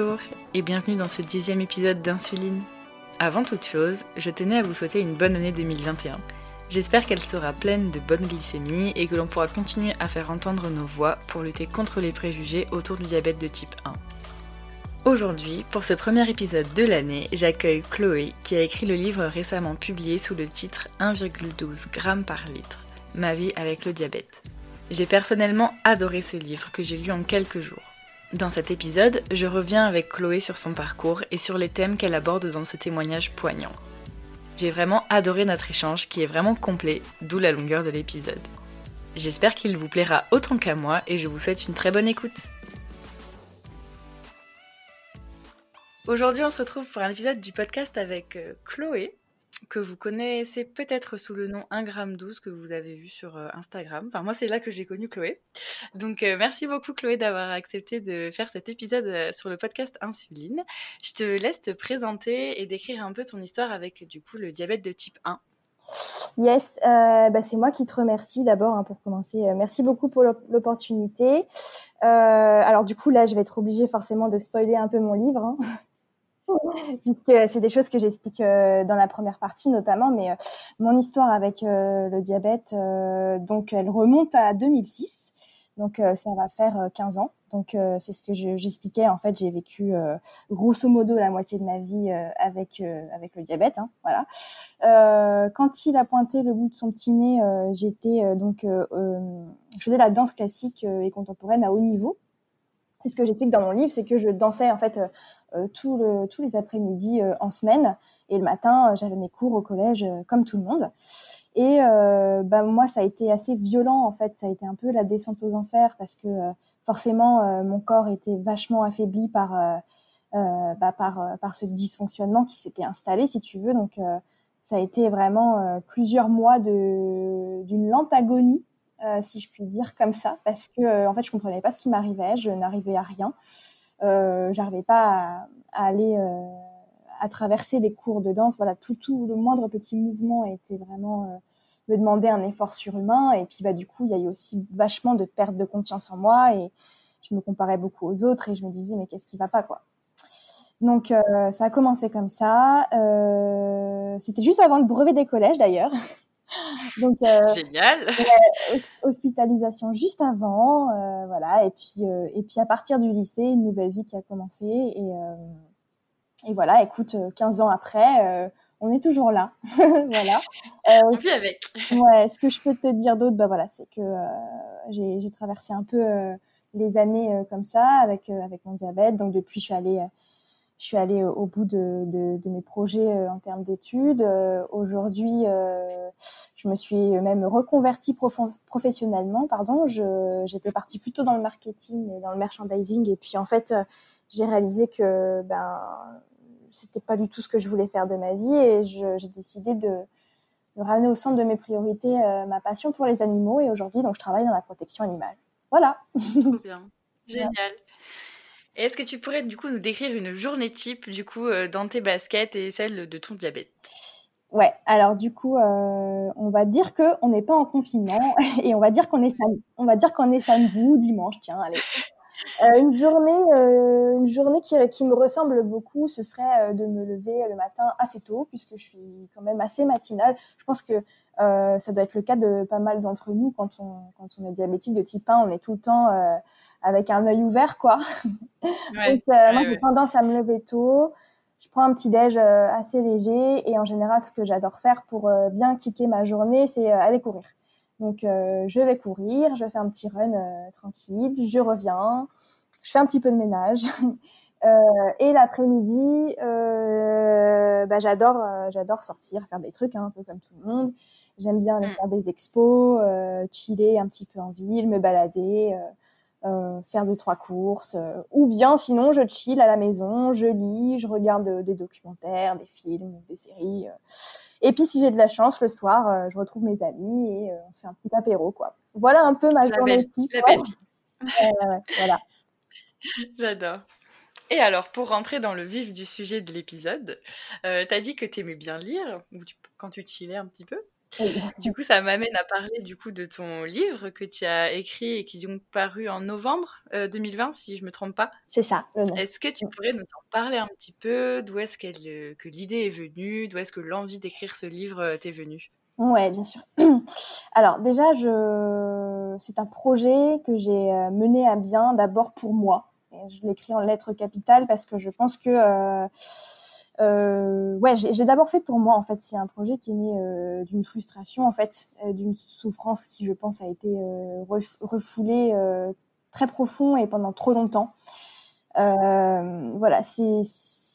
Bonjour et bienvenue dans ce dixième épisode d'Insuline. Avant toute chose, je tenais à vous souhaiter une bonne année 2021. J'espère qu'elle sera pleine de bonne glycémie et que l'on pourra continuer à faire entendre nos voix pour lutter contre les préjugés autour du diabète de type 1. Aujourd'hui, pour ce premier épisode de l'année, j'accueille Chloé qui a écrit le livre récemment publié sous le titre 1,12 g par litre, Ma vie avec le diabète. J'ai personnellement adoré ce livre que j'ai lu en quelques jours. Dans cet épisode, je reviens avec Chloé sur son parcours et sur les thèmes qu'elle aborde dans ce témoignage poignant. J'ai vraiment adoré notre échange qui est vraiment complet, d'où la longueur de l'épisode. J'espère qu'il vous plaira autant qu'à moi et je vous souhaite une très bonne écoute. Aujourd'hui, on se retrouve pour un épisode du podcast avec euh, Chloé que vous connaissez peut-être sous le nom 1 g 12 que vous avez vu sur euh, Instagram. Enfin, moi, c'est là que j'ai connu Chloé. Donc, euh, merci beaucoup, Chloé, d'avoir accepté de faire cet épisode euh, sur le podcast Insuline. Je te laisse te présenter et décrire un peu ton histoire avec, du coup, le diabète de type 1. Yes, bah, c'est moi qui te remercie d'abord hein, pour commencer. merci beaucoup pour l'opportunité. alors du coup là, je vais être obligée forcément de spoiler un peu mon livre. Hein. puisque c'est des choses que j'explique euh, dans la première partie notamment, mais euh, mon histoire avec euh, le diabète, donc elle remonte à 2006, donc ça va faire 15 ans. Donc c'est ce que j'expliquais. En fait, j'ai vécu grosso modo la moitié de ma vie avec avec le diabète. Hein, voilà. quand il a pointé le bout de son petit nez, j'étais donc je faisais la danse classique et contemporaine à haut niveau. C'est ce que j'explique dans mon livre, c'est que je dansais en fait le, tous les après-midi euh, en semaine. Et le matin, euh, j'avais mes cours au collège comme tout le monde. Et bah, moi, ça a été assez violent en fait. Ça a été un peu la descente aux enfers parce que forcément, mon corps était vachement affaibli par bah, par ce dysfonctionnement qui s'était installé, si tu veux. Donc ça a été vraiment plusieurs mois d'une lente agonie, si je puis dire comme ça, parce que en fait, je comprenais pas ce qui m'arrivait, je n'arrivais à rien euh, j'arrivais pas à, aller euh, à traverser les cours de danse. Voilà, tout, tout le moindre petit mouvement était vraiment euh, me demander un effort surhumain. Et puis bah du coup, il y a eu aussi vachement de perte de confiance en moi et je me comparais beaucoup aux autres et je me disais mais qu'est-ce qui va pas quoi? Donc euh, ça a commencé comme ça. C'était juste avant le brevet des collèges d'ailleurs. Donc, euh, Génial. hospitalisation juste avant, euh, voilà. Et puis, euh, et puis à partir du lycée, une nouvelle vie qui a commencé. Et, et voilà, écoute, 15 ans après, on est toujours là. voilà. on vit avec. ouais. Ce que je peux te dire d'autre, bah voilà, c'est que j'ai traversé un peu les années comme ça avec avec mon diabète. Donc depuis, je suis allée je suis allée au bout de, de, de mes projets euh, en termes d'études. Euh, aujourd'hui, euh, je me suis même reconvertie professionnellement. Pardon, j'étais partie plutôt dans le marketing et dans le merchandising, et puis en fait, j'ai réalisé que ben c'était pas du tout ce que je voulais faire de ma vie, et j'ai décidé de, de, ramener au centre de mes priorités ma passion pour les animaux. Et aujourd'hui, donc, je travaille dans la protection animale. Voilà. Bien. Génial est-ce que tu pourrais du coup nous décrire une journée type du coup euh, dans tes baskets et celle de ton diabète? Ouais, alors du coup, euh, on va dire que on n'est pas en confinement et on va dire qu'on est samedi, on va dire qu'on est samedi ou dimanche, tiens, allez. Euh, une journée, une journée qui, qui, me ressemble beaucoup, ce serait de me lever le matin assez tôt, puisque je suis quand même assez matinale. Je pense que ça doit être le cas de pas mal d'entre nous quand on, quand on est diabétique de type 1, on est tout le temps avec un œil ouvert, quoi. Donc, euh, moi, j'ai tendance à me lever tôt. Je prends un petit déj euh, assez léger et en général, ce que j'adore faire pour euh, bien kicker ma journée, c'est aller courir. Donc, je vais courir, je fais un petit run tranquille, je reviens, je fais un petit peu de ménage. et l'après-midi, bah, j'adore, j'adore sortir, faire des trucs, hein, un peu comme tout le monde. J'aime bien aller mm. faire des expos, chiller un petit peu en ville, me balader. Euh, faire deux trois courses, euh, ou bien sinon je chill à la maison, je lis, je regarde des documentaires, des films, des séries. Euh. Et puis si j'ai de la chance, le soir, je retrouve mes amis et on se fait un petit apéro quoi. Voilà un peu ma journée type. voilà. J'adore. Et alors, pour rentrer dans le vif du sujet de l'épisode, euh, t'as dit que t'aimais bien lire, ou quand tu chillais un petit peu? Du coup, ça m'amène à parler du coup de ton livre que tu as écrit et qui est donc paru en novembre 2020, si je me trompe pas. C'est ça. Est-ce que tu pourrais nous en parler un petit peu? D'où est-ce que l'idée est venue? D'où est-ce que l'envie d'écrire ce livre t'est venue? Ouais, bien sûr. Alors déjà, je... c'est un projet que j'ai euh, mené à bien d'abord pour moi. je l'écris en lettres capitales parce que je pense que euh, euh, ouais, j'ai d'abord fait pour moi en fait. C'est un projet qui est né d'une frustration en fait, d'une souffrance qui je pense a été refoulée très profond et pendant trop longtemps. voilà, c'est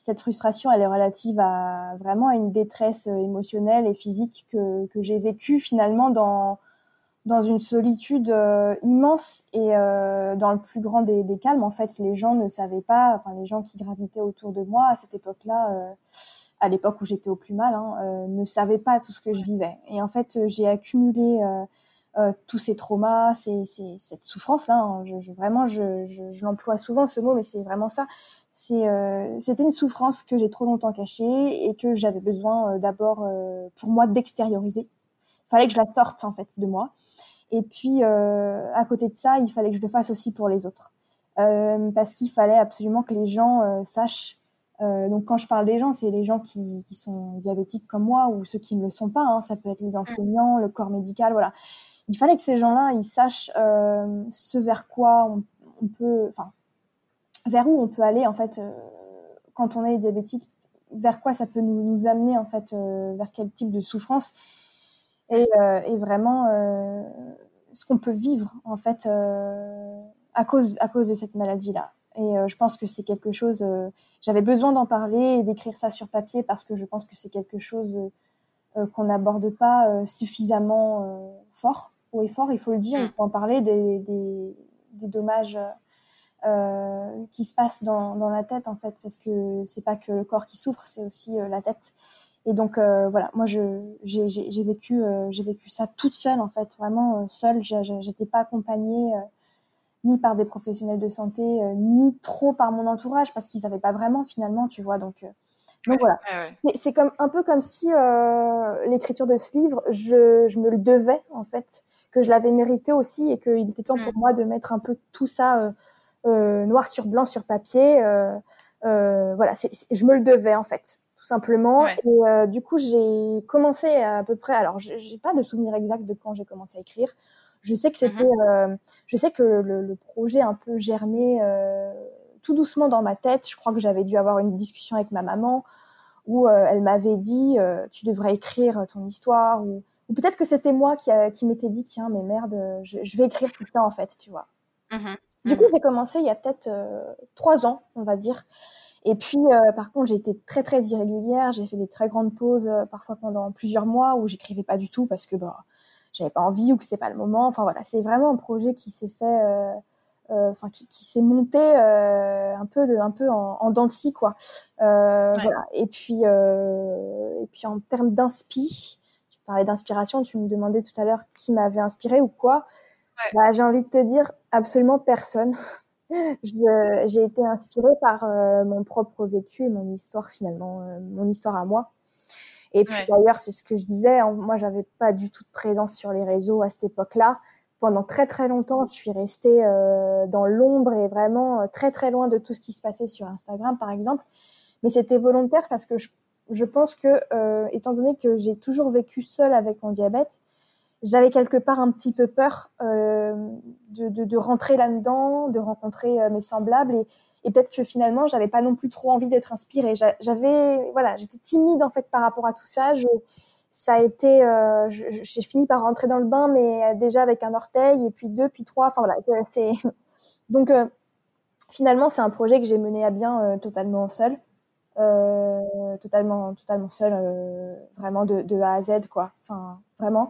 cette frustration, elle est relative à vraiment à une détresse euh, émotionnelle et physique que, que j'ai vécue finalement dans, dans une solitude euh, immense et euh, dans le plus grand des, des, calmes. En fait, les gens ne savaient pas, enfin les gens qui gravitaient autour de moi à cette époque-là, à l'époque où j'étais au plus mal, hein, ne savaient pas tout ce que je vivais. Et en fait, j'ai accumulé tous ces traumas, ces, ces, cette souffrance-là. Hein. Je, je, vraiment, je, je l'emploie souvent ce mot, mais c'est vraiment ça euh, c'était une souffrance que j'ai trop longtemps cachée et que j'avais besoin euh, d'abord euh, pour moi d'extérioriser. Il fallait que je la sorte en fait de moi. Et puis à côté de ça, il fallait que je le fasse aussi pour les autres, parce qu'il fallait absolument que les gens sachent. donc quand je parle des gens, c'est les gens qui, sont diabétiques comme moi ou ceux qui ne le sont pas. Hein. Ça peut être les enseignants, le corps médical, voilà. Il fallait que ces gens-là, ils sachent ce vers quoi on, peut, enfin vers où on peut aller en fait euh, quand on est diabétique, vers quoi ça peut nous, amener en fait, euh, vers quel type de souffrance et, euh, et vraiment ce qu'on peut vivre en fait à cause à cause de cette maladie là. Et je pense que c'est quelque chose. J'avais besoin d'en parler et d'écrire ça sur papier parce que je pense que c'est quelque chose qu'on n'aborde pas suffisamment fort ou effort. Il faut le dire. Il faut en parler des, des, des dommages euh, qui se passe dans, dans, la tête en fait, parce que c'est pas que le corps qui souffre, c'est aussi euh, la tête. Et donc euh, voilà, moi je j'ai vécu j'ai vécu ça toute seule en fait, vraiment seule. J'étais pas accompagnée ni par des professionnels de santé, ni trop par mon entourage, parce qu'ils savaient pas vraiment finalement, tu vois. Donc donc voilà, c'est comme un peu comme si l'écriture de ce livre, je, je, me le devais en fait, que je l'avais mérité aussi et qu'il était temps pour mm. moi de mettre un peu tout ça euh, noir sur blanc sur papier. Euh, euh, voilà, je me le devais en fait tout simplement. Et du coup, j'ai commencé à, peu près. Alors, j'ai pas de souvenir exact de quand j'ai commencé à écrire. Je sais que c'était, mhm. je sais que le, projet un peu germé tout doucement dans ma tête. Je crois que j'avais dû avoir une discussion avec ma maman où elle m'avait dit, tu devrais écrire ton histoire ou, peut-être que c'était moi qui, qui m'étais dit, tiens, mais merde, je, vais écrire tout ça en fait, tu vois. Mhm. Du coup, mhm. j'ai commencé il y a peut-être euh, trois ans, on va dire. Et puis, euh, par contre, j'ai été très très irrégulière. J'ai fait des très grandes pauses, euh, parfois pendant plusieurs mois, où j'écrivais pas du tout parce que bah, j'avais pas envie ou que c'était pas le moment. Enfin voilà, c'est vraiment un projet qui s'est fait, enfin qui, qui s'est monté un peu de, un peu en, en dents de scie, quoi. Voilà. Et puis, et puis en termes d'inspi, tu parlais d'inspiration, tu me demandais tout à l'heure qui m'avait inspiré ou quoi. Bah, j'ai envie de te dire absolument personne. J'ai été inspirée par euh, mon propre vécu et mon histoire finalement, euh, mon histoire à moi. Et puis d'ailleurs, c'est ce que je disais, hein, moi j'avais pas du tout de présence sur les réseaux à cette époque-là. Pendant très très longtemps, je suis restée euh, dans l'ombre et vraiment très très loin de tout ce qui se passait sur Instagram par exemple. Mais c'était volontaire parce que je, je pense que, étant donné que j'ai toujours vécu seule avec mon diabète, j'avais quelque part un petit peu peur euh, de, de, rentrer là-dedans, de rencontrer euh, mes semblables et, et peut-être que finalement j'avais pas non plus trop envie d'être inspirée. J'avais voilà, j'étais timide en fait par rapport à tout ça. Ça a été, euh, j'ai fini par rentrer dans le bain, mais déjà avec un orteil et puis deux, puis trois. Enfin voilà, c'est donc finalement c'est un projet que j'ai mené à bien totalement seul. Totalement totalement seul vraiment de, de, A à Z quoi enfin vraiment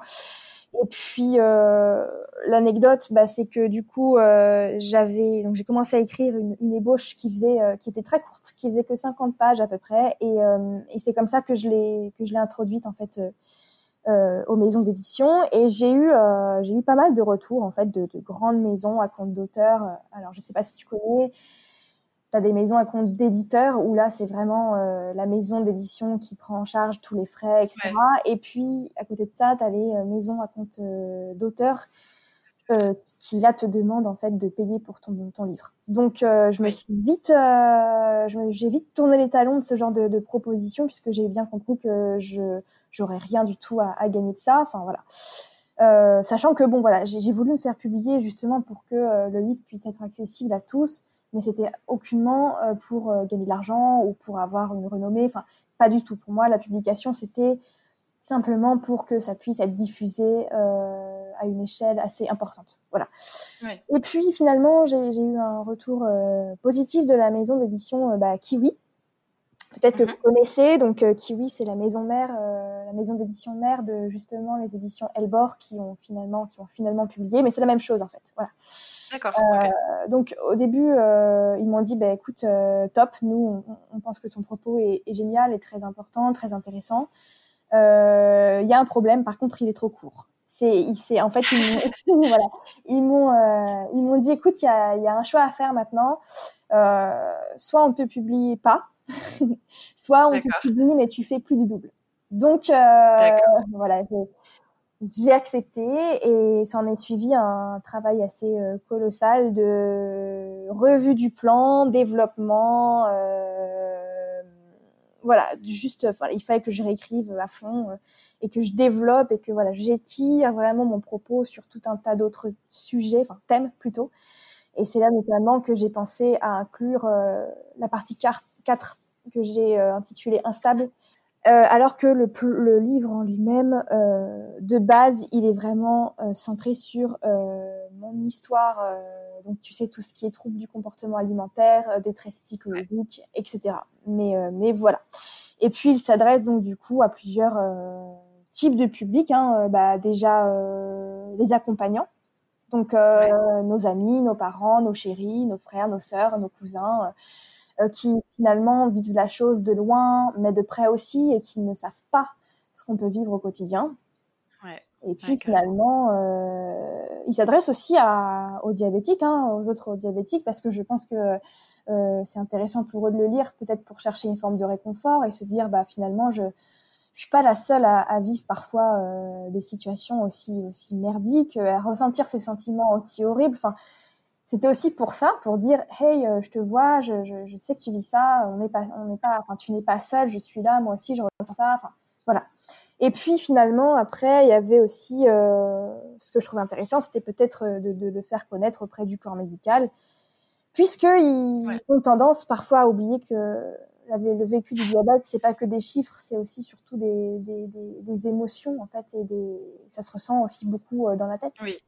et puis euh, l'anecdote, bah, c'est que du coup, euh, j'avais donc j'ai commencé à écrire une, ébauche qui faisait, euh, qui était très courte, qui faisait que 50 pages à peu près, et, c'est comme ça que je l'ai que je l'ai introduite en fait aux maisons d'édition. Et j'ai eu j'ai eu pas mal de retours en fait de, de grandes maisons à compte d'auteur. Alors je sais pas si tu connais. Tu as des maisons à compte d'éditeurs où là, c'est vraiment la maison d'édition qui prend en charge tous les frais, etc. Et puis, à côté de ça, tu as les maisons à compte d'auteurs euh, qui là te demande en fait de payer pour ton, ton livre. Donc euh, je me suis vite, euh, j'ai vite tourné les talons de ce genre de, de proposition puisque j'ai bien compris que je j'aurais rien du tout à, à, gagner de ça. Enfin voilà. Euh, sachant que bon voilà, j'ai voulu me faire publier justement pour que le livre puisse être accessible à tous, mais c'était aucunement pour gagner de l'argent ou pour avoir une renommée. Enfin pas du tout. Pour moi, la publication c'était simplement pour que ça puisse être diffusé euh, à une échelle assez importante. Voilà. Et puis finalement, j'ai eu un retour euh, positif de la maison d'édition euh, bah, Kiwi. Peut-être que mhm. vous connaissez. Donc Kiwi, c'est la maison mère, la maison d'édition mère de justement les éditions Elbor qui ont finalement qui ont finalement publié. Mais c'est la même chose en fait. Voilà. D'accord. Donc au début, ils m'ont dit, bah, écoute, top, nous, on, pense que ton propos est, est, génial, est très important, très intéressant. Il euh, y a un problème, par contre, il est trop court. C'est, c'est en fait, ils, m'ont, euh, ils m'ont dit, écoute, il y a, y a, un choix à faire maintenant. Euh, soit on te publie pas, soit on te publie mais tu fais plus du double. Donc voilà, j'ai accepté et s'en est suivi un travail assez colossal de revue du plan, développement, voilà, juste, il fallait que je réécrive à fond euh, et que je développe et que voilà, j'étire vraiment mon propos sur tout un tas d'autres sujets, enfin thèmes plutôt. Et c'est là notamment que j'ai pensé à inclure euh, la partie 4 que j'ai euh, intitulée Instable, alors que le, le, livre en lui-même, de base, il est vraiment centré sur mon histoire donc tu sais tout ce qui est troubles du comportement alimentaire, euh, détresse psychologique, etc. Mais, euh, mais voilà. Et puis il s'adresse donc du coup à plusieurs euh, types de publics. Hein. Bah, déjà les accompagnants, donc nos amis, nos parents, nos chéris, nos frères, nos sœurs, nos cousins, qui finalement vivent la chose de loin, mais de près aussi, et qui ne savent pas ce qu'on peut vivre au quotidien. Et puis finalement, euh, il s'adresse aussi à, aux diabétiques, hein, aux autres diabétiques, parce que je pense que euh, c'est intéressant pour eux de le lire, peut-être pour chercher une forme de réconfort et se dire, bah finalement, je je suis pas la seule à, à vivre parfois euh, des situations aussi aussi merdiques, à ressentir ces sentiments aussi horribles. Enfin, c'était aussi pour ça, pour dire, hey, euh, je te vois, je, je, je, sais que tu vis ça, on n'est pas, on n'est pas, enfin, tu n'es pas seule, je suis là, moi aussi, je ressens ça. Enfin, voilà. Et puis finalement, après, il y avait aussi euh, ce que je trouvais intéressant, c'était peut-être euh, de, de, le faire connaître auprès du corps médical, puisqu'ils ont tendance parfois à oublier que le vécu du diabète, c'est pas que des chiffres, c'est aussi surtout des, des, des, des, émotions en fait, et ça se ressent aussi beaucoup dans la tête. Oui.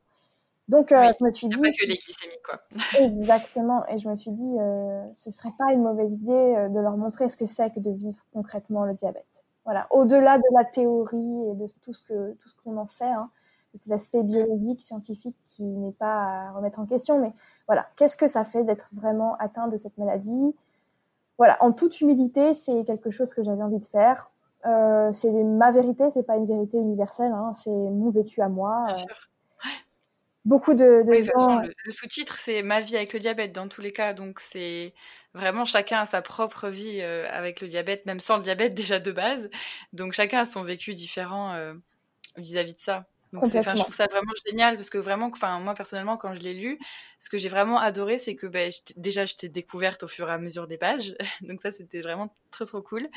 Donc euh, je me suis dit. Pas que les glycémies quoi. exactement. Et je me suis dit, euh, ce serait pas une mauvaise idée de leur montrer ce que c'est que de vivre concrètement le diabète. Voilà, au-delà de la théorie et de tout ce que tout ce qu'on en sait, hein, c'est l'aspect biologique, scientifique qui n'est pas à remettre en question. Mais voilà, qu'est-ce que ça fait d'être vraiment atteint de cette maladie? Voilà, en toute humilité, c'est quelque chose que j'avais envie de faire. Euh, c'est ma vérité, c'est pas une vérité universelle, hein, c'est mon vécu à moi. Bien sûr. Beaucoup de, de gens... le, le sous-titre, c'est ma vie avec le diabète dans tous les cas, donc c'est Vraiment, chacun a sa propre vie euh, avec le diabète, même sans le diabète déjà de base. Donc chacun a son vécu différent euh, vis-à-vis de ça. Donc je trouve ça vraiment génial parce que vraiment, enfin moi personnellement quand je l'ai lu, ce que j'ai vraiment adoré, c'est que ben, déjà je t'ai découverte au fur et à mesure des pages, donc ça c'était vraiment très trop cool.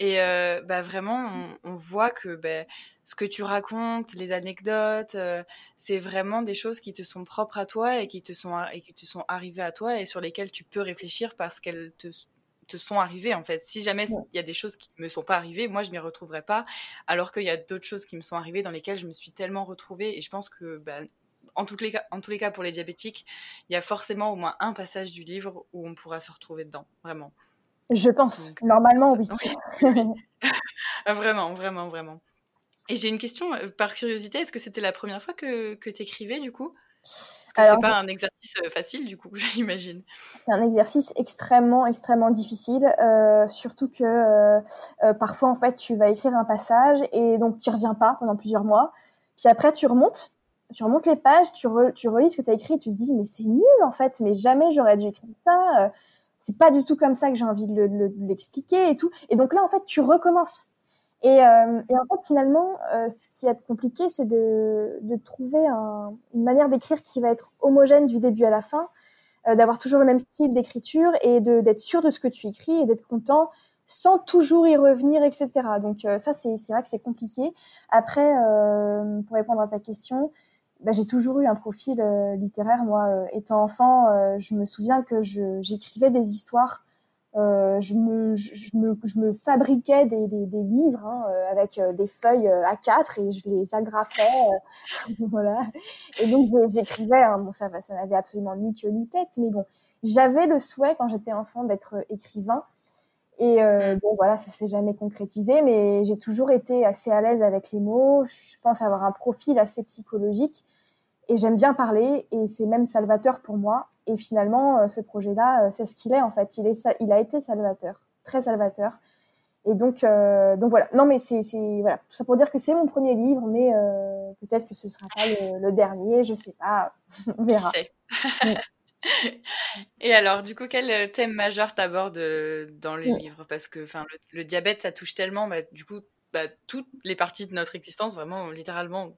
Et euh, bah, vraiment, on, voit que ben, ce que tu racontes, les anecdotes, euh, c'est vraiment des choses qui te sont propres à toi et qui te sont, et qui te sont arrivées à toi et sur lesquelles tu peux réfléchir parce qu'elles te, te sont arrivées en fait. Si jamais il y a des choses qui me sont pas arrivées, moi je m'y retrouverai pas, alors qu'il y a d'autres choses qui me sont arrivées dans lesquelles je me suis tellement retrouvée et je pense que ben, en, tous les cas, en tous les cas pour les diabétiques, il y a forcément au moins un passage du livre où on pourra se retrouver dedans, vraiment. Je pense. Normalement, oui. Ah, vraiment, vraiment, vraiment. Et j'ai une question euh, par curiosité. Est-ce que c'était la première fois que, que tu écrivais du coup? Parce que c'est pas un exercice euh, facile du coup, j'imagine. C'est un exercice extrêmement, extrêmement difficile. Euh, surtout que parfois, en fait, tu vas écrire un passage et donc tu reviens pas pendant plusieurs mois. Puis après, tu remontes. Tu remontes les pages, tu, tu relis ce que tu as écrit et tu te dis, mais c'est nul en fait, mais jamais j'aurais dû écrire ça c'est pas du tout comme ça que j'ai envie de l'expliquer et tout. Et donc là, en fait, tu recommences. Et, euh, et en fait, finalement, euh, ce qui est compliqué, c'est de, de trouver un, une manière d'écrire qui va être homogène du début à la fin, euh, d'avoir toujours le même style d'écriture et d'être sûr de ce que tu écris et d'être content sans toujours y revenir, etc. Donc euh, ça, c'est vrai que c'est compliqué. Après, euh, pour répondre à ta question, bah, j'ai toujours eu un profil euh, littéraire. Moi, euh, étant enfant, euh, je me souviens que j'écrivais des histoires. je, me, je, me, je me fabriquais des, des, des livres hein, avec des feuilles A4 et je les agrafais. voilà. Et donc j'écrivais. Hein, bon, ça, ça n'avait absolument ni queue ni tête, mais bon, j'avais le souhait quand j'étais enfant d'être écrivain. Et euh, bon, voilà, ça s'est jamais concrétisé, mais j'ai toujours été assez à l'aise avec les mots. Je pense avoir un profil assez psychologique et j'aime bien parler et c'est même salvateur pour moi. Et finalement, euh, ce projet-là, euh, c'est ce qu'il est en fait. Il, est, il a été salvateur, très salvateur. Et donc, euh, donc voilà. Non, mais c'est voilà, tout ça pour dire que c'est mon premier livre, mais euh, peut-être que ce sera pas le, le, dernier, je sais pas, on verra. Et alors, du coup, quel thème majeur t'abordes dans le livre? Parce que le, le, diabète, ça touche tellement, bah, du coup, bah, toutes les parties de notre existence, vraiment, littéralement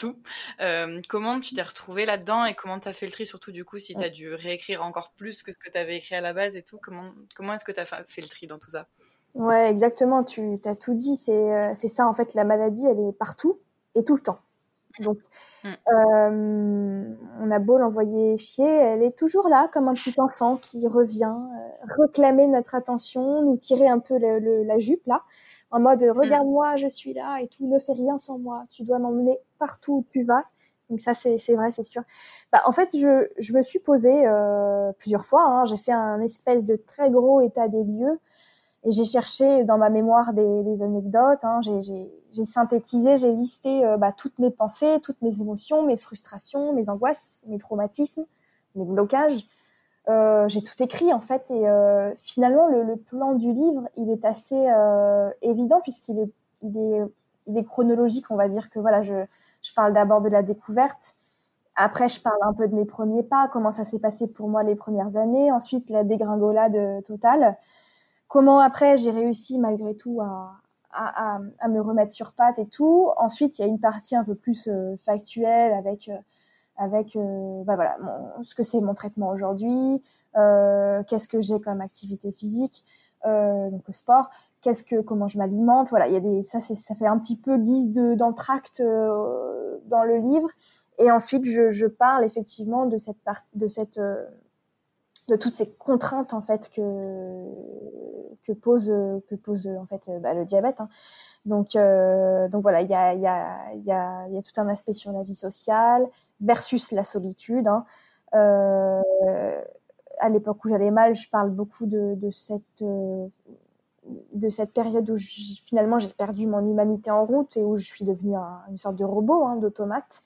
tout. Euh, comment tu t'es retrouvé là-dedans et comment tu as fait le tri, surtout du coup, si tu as dû réécrire encore plus que ce que tu avais écrit à la base et tout Comment, comment est-ce que tu as fait le tri dans tout ça? Ouais, exactement, tu as tout dit. C'est ça, en fait, la maladie, elle est partout et tout le temps. Donc, mm. euh, on a beau l'envoyer chier, elle est toujours là, comme un petit enfant qui revient euh, réclamer notre attention, nous tirer un peu le, le, la jupe là, en mode mm. regarde-moi, je suis là et tout, ne fais rien sans moi, tu dois m'emmener partout où tu vas. Donc ça, c'est vrai, c'est sûr. Bah, en fait, je, je me suis posée euh, plusieurs fois. Hein, J'ai fait un espèce de très gros état des lieux et j'ai cherché dans ma mémoire des, des anecdotes. Hein, j'ai synthétisé, j'ai listé euh, bah, toutes mes pensées, toutes mes émotions, mes frustrations, mes angoisses, mes traumatismes, mes blocages. Euh, j'ai tout écrit en fait et euh, finalement le, plan du livre il est assez euh, évident puisqu'il est, il est, chronologique on va dire que voilà je, je parle d'abord de la découverte après je parle un peu de mes premiers pas comment ça s'est passé pour moi les premières années ensuite la dégringolade totale comment après j'ai réussi malgré tout à, à, à, me remettre sur pattes et tout. Ensuite, il y a une partie un peu plus factuelle avec avec euh, bah voilà ce que c'est mon traitement aujourd'hui, euh, qu'est-ce que j'ai comme activité physique, donc le sport, qu'est-ce que comment je m'alimente. Voilà, il y a des ça ça fait un petit peu guise de d'entracte dans le livre. Et ensuite, je, parle effectivement de cette de cette de toutes ces contraintes en fait que que pose que pose en fait bah, le diabète. Hein. Donc euh, donc voilà, il y a il y a il y a y a tout un aspect sur la vie sociale versus la solitude. Hein. Euh, à l'époque où j'allais mal, je parle beaucoup de, cette de cette période où finalement j'ai perdu mon humanité en route et où je suis devenue un, une sorte de robot, hein, d'automate.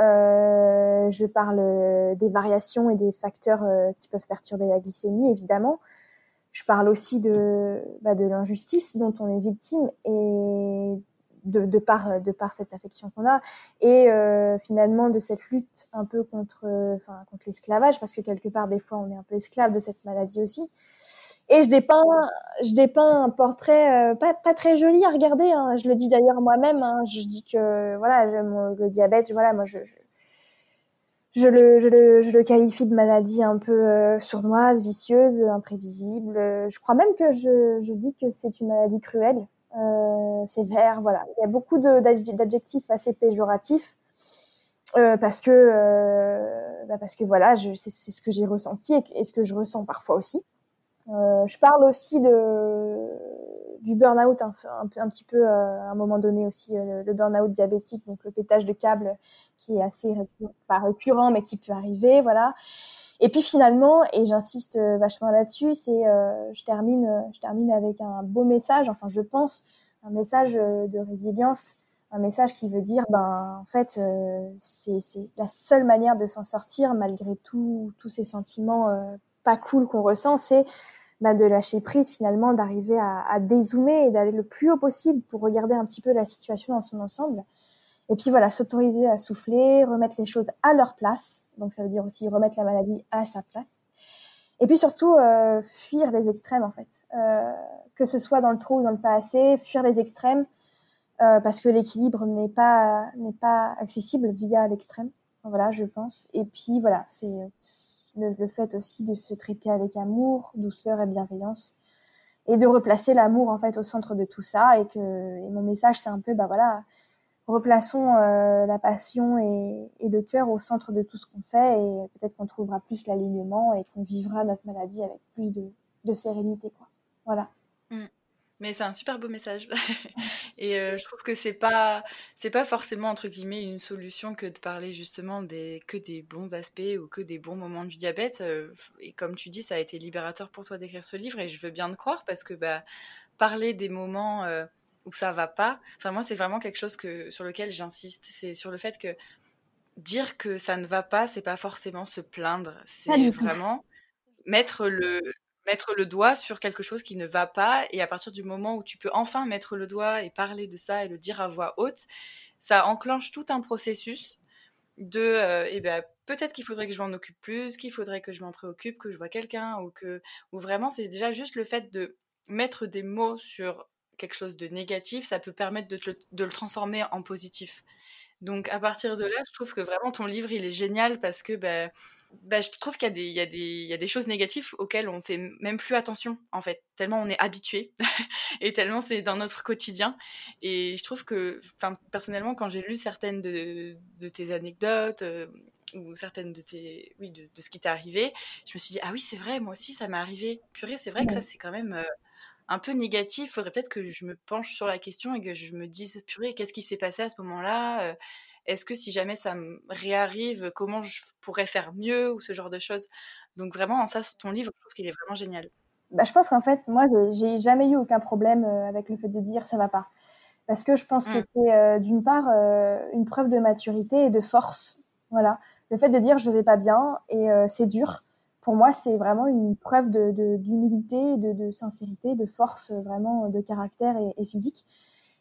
Euh, je parle euh, des variations et des facteurs euh, qui peuvent perturber la glycémie, évidemment. Je parle aussi de, bah, de l'injustice dont on est victime et de, de, par, de par cette affection qu'on a et finalement de cette lutte un peu contre, contre l'esclavage parce que quelque part des fois on est un peu esclave de cette maladie aussi. Et je dépeins, je dépeins un portrait euh, pas, très joli à regarder. Hein. Je le dis d'ailleurs moi-même. Hein. Je dis que voilà, le diabète, voilà, moi je, le, je, le, je le qualifie de maladie un peu euh, sournoise, vicieuse, imprévisible. Je crois même que je, dis que c'est une maladie cruelle, euh, sévère. Voilà, il y a beaucoup d'adjectifs assez péjoratifs. Parce que bah parce que voilà, c'est ce que j'ai ressenti et, ce que je ressens parfois aussi. Euh, je parle aussi de du burn-out un, un, un, petit peu euh, à un moment donné aussi euh, le burn-out diabétique, donc le pétage de câble qui est assez pas récurrent mais qui peut arriver, voilà. Et puis finalement, et j'insiste vachement là-dessus, c'est je termine je termine avec un beau message, enfin je pense un message de résilience, un message qui veut dire ben en fait c'est la seule manière de s'en sortir malgré tout tous ces sentiments pas cool qu'on ressent, c'est bah, de lâcher prise finalement, d'arriver à, à dézoomer et d'aller le plus haut possible pour regarder un petit peu la situation dans son ensemble. Et puis voilà, s'autoriser à souffler, remettre les choses à leur place. Donc ça veut dire aussi remettre la maladie à sa place. Et puis surtout, euh, fuir les extrêmes, en fait. Euh, que ce soit dans le trop ou dans le pas assez, fuir les extrêmes, euh, parce que l'équilibre n'est pas, n'est pas accessible via l'extrême. Voilà, je pense. Et puis, voilà, c'est le, fait aussi de se traiter avec amour, douceur et bienveillance. Et de replacer l'amour, en fait, au centre de tout ça. Et que et mon message, c'est un peu, bah voilà, replaçons euh, la passion et, et, le cœur au centre de tout ce qu'on fait et peut-être qu'on trouvera plus l'alignement et qu'on vivra notre maladie avec plus de, de sérénité quoi voilà mmh. Mais c'est un super beau message et euh, je trouve que c'est pas c'est pas forcément entre guillemets une solution que de parler justement des que des bons aspects ou que des bons moments du diabète euh, et comme tu dis ça a été libérateur pour toi d'écrire ce livre et je veux bien te croire parce que bah parler des moments euh, où ça va pas. Enfin, moi, c'est vraiment quelque chose que, sur lequel j'insiste. C'est sur le fait que dire que ça ne va pas, c'est pas forcément se plaindre. C'est vraiment mettre le, mettre le doigt sur quelque chose qui ne va pas. Et à partir du moment où tu peux enfin mettre le doigt et parler de ça et le dire à voix haute, ça enclenche tout un processus de euh, eh ben, peut-être qu'il faudrait que je m'en occupe plus, qu'il faudrait que je m'en préoccupe, que je vois quelqu'un ou que ou vraiment c'est déjà juste le fait de mettre des mots sur quelque chose de négatif, ça peut permettre de, le transformer en positif. Donc à partir de là, je trouve que vraiment ton livre, il est génial parce que bah, bah, je trouve qu'il y, y, y, a des choses négatives auxquelles on fait même plus attention, en fait, tellement on est habitué et tellement c'est dans notre quotidien. Et je trouve que, personnellement, quand j'ai lu certaines de, de tes anecdotes, euh, ou certaines de tes oui de, de ce qui t'est arrivé je me suis dit ah oui c'est vrai moi aussi ça m'est arrivé purée c'est vrai que ça c'est quand même euh, un peu négatif. Faudrait peut-être que je me penche sur la question et que je me dise, purée, qu'est-ce qui s'est passé à ce moment-là Est-ce que si jamais ça me réarrive, comment je pourrais faire mieux ou ce genre de choses? Donc vraiment, en ça, ton livre, je trouve qu'il est vraiment génial. Bah, je pense qu'en fait, moi, j'ai jamais eu aucun problème avec le fait de dire ça va pas. Parce que je pense que mmh. c'est d'une part une preuve de maturité et de force. Voilà. Le fait de dire je vais pas bien et c'est dur pour moi, c'est vraiment une preuve d'humilité, de, de, sincérité, de force vraiment de caractère et, physique.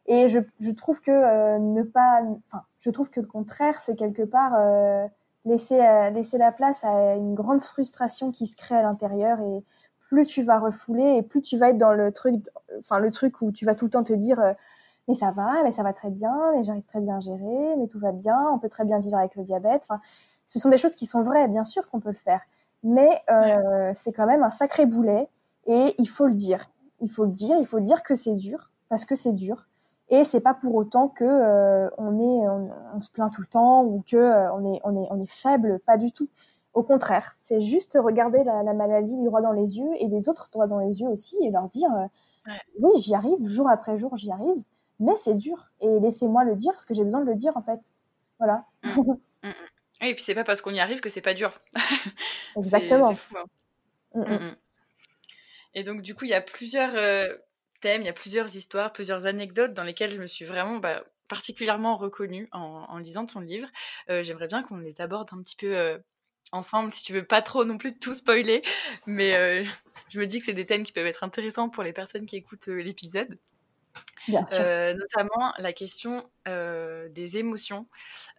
Et je, je trouve que euh, ne pas, enfin, je trouve que le contraire, c'est quelque part euh, laisser euh, laisser la place à une grande frustration qui se crée à l'intérieur. Et plus tu vas refouler, et plus tu vas être dans le truc, enfin le truc où tu vas tout le temps te dire mais ça va, mais ça va très bien, mais j'arrive très bien à gérer, mais tout va bien, on peut très bien vivre avec le diabète. Enfin, ce sont des choses qui sont vraies, bien sûr qu'on peut le faire mais c'est quand même un sacré boulet et il faut le dire. Il faut le dire, il faut dire que c'est dur parce que c'est dur et c'est pas pour autant que euh, on est on, se plaint tout le temps ou que euh, on est on est on est faible, pas du tout. Au contraire, c'est juste regarder la, la, maladie droit dans les yeux et les autres droit dans les yeux aussi et leur dire ouais. oui j'y arrive jour après jour j'y arrive, mais c'est dur et laissez-moi le dire parce que j'ai besoin de le dire en fait. Voilà. Mmh. Mmh, mmh. Et puis c'est pas parce qu'on y arrive que c'est pas dur. Exactement. Fou. Hein. Mm, mm. Mm, et donc du coup, il y a plusieurs euh, thèmes, il y a plusieurs histoires, plusieurs anecdotes dans lesquelles je me suis vraiment bah, particulièrement reconnue en, en, lisant ton livre. Euh, J'aimerais bien qu'on les aborde un petit peu euh, ensemble, si tu veux pas trop non plus tout spoiler, mais euh, je me dis que c'est des thèmes qui peuvent être intéressants pour les personnes qui écoutent l'épisode. Notamment la question des émotions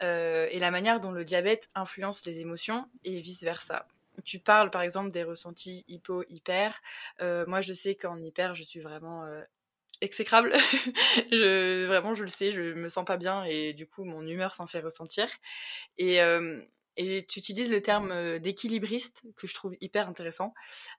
et la manière dont le diabète influence les émotions et vice-versa. Tu parles par exemple des ressentis hypo-hyper. moi, je sais qu'en hyper, je suis vraiment exécrable. je, vraiment, je le sais, je me sens pas bien et du coup, mon humeur s'en fait ressentir. Et et tu utilises le terme euh, d'équilibriste que je trouve hyper intéressant.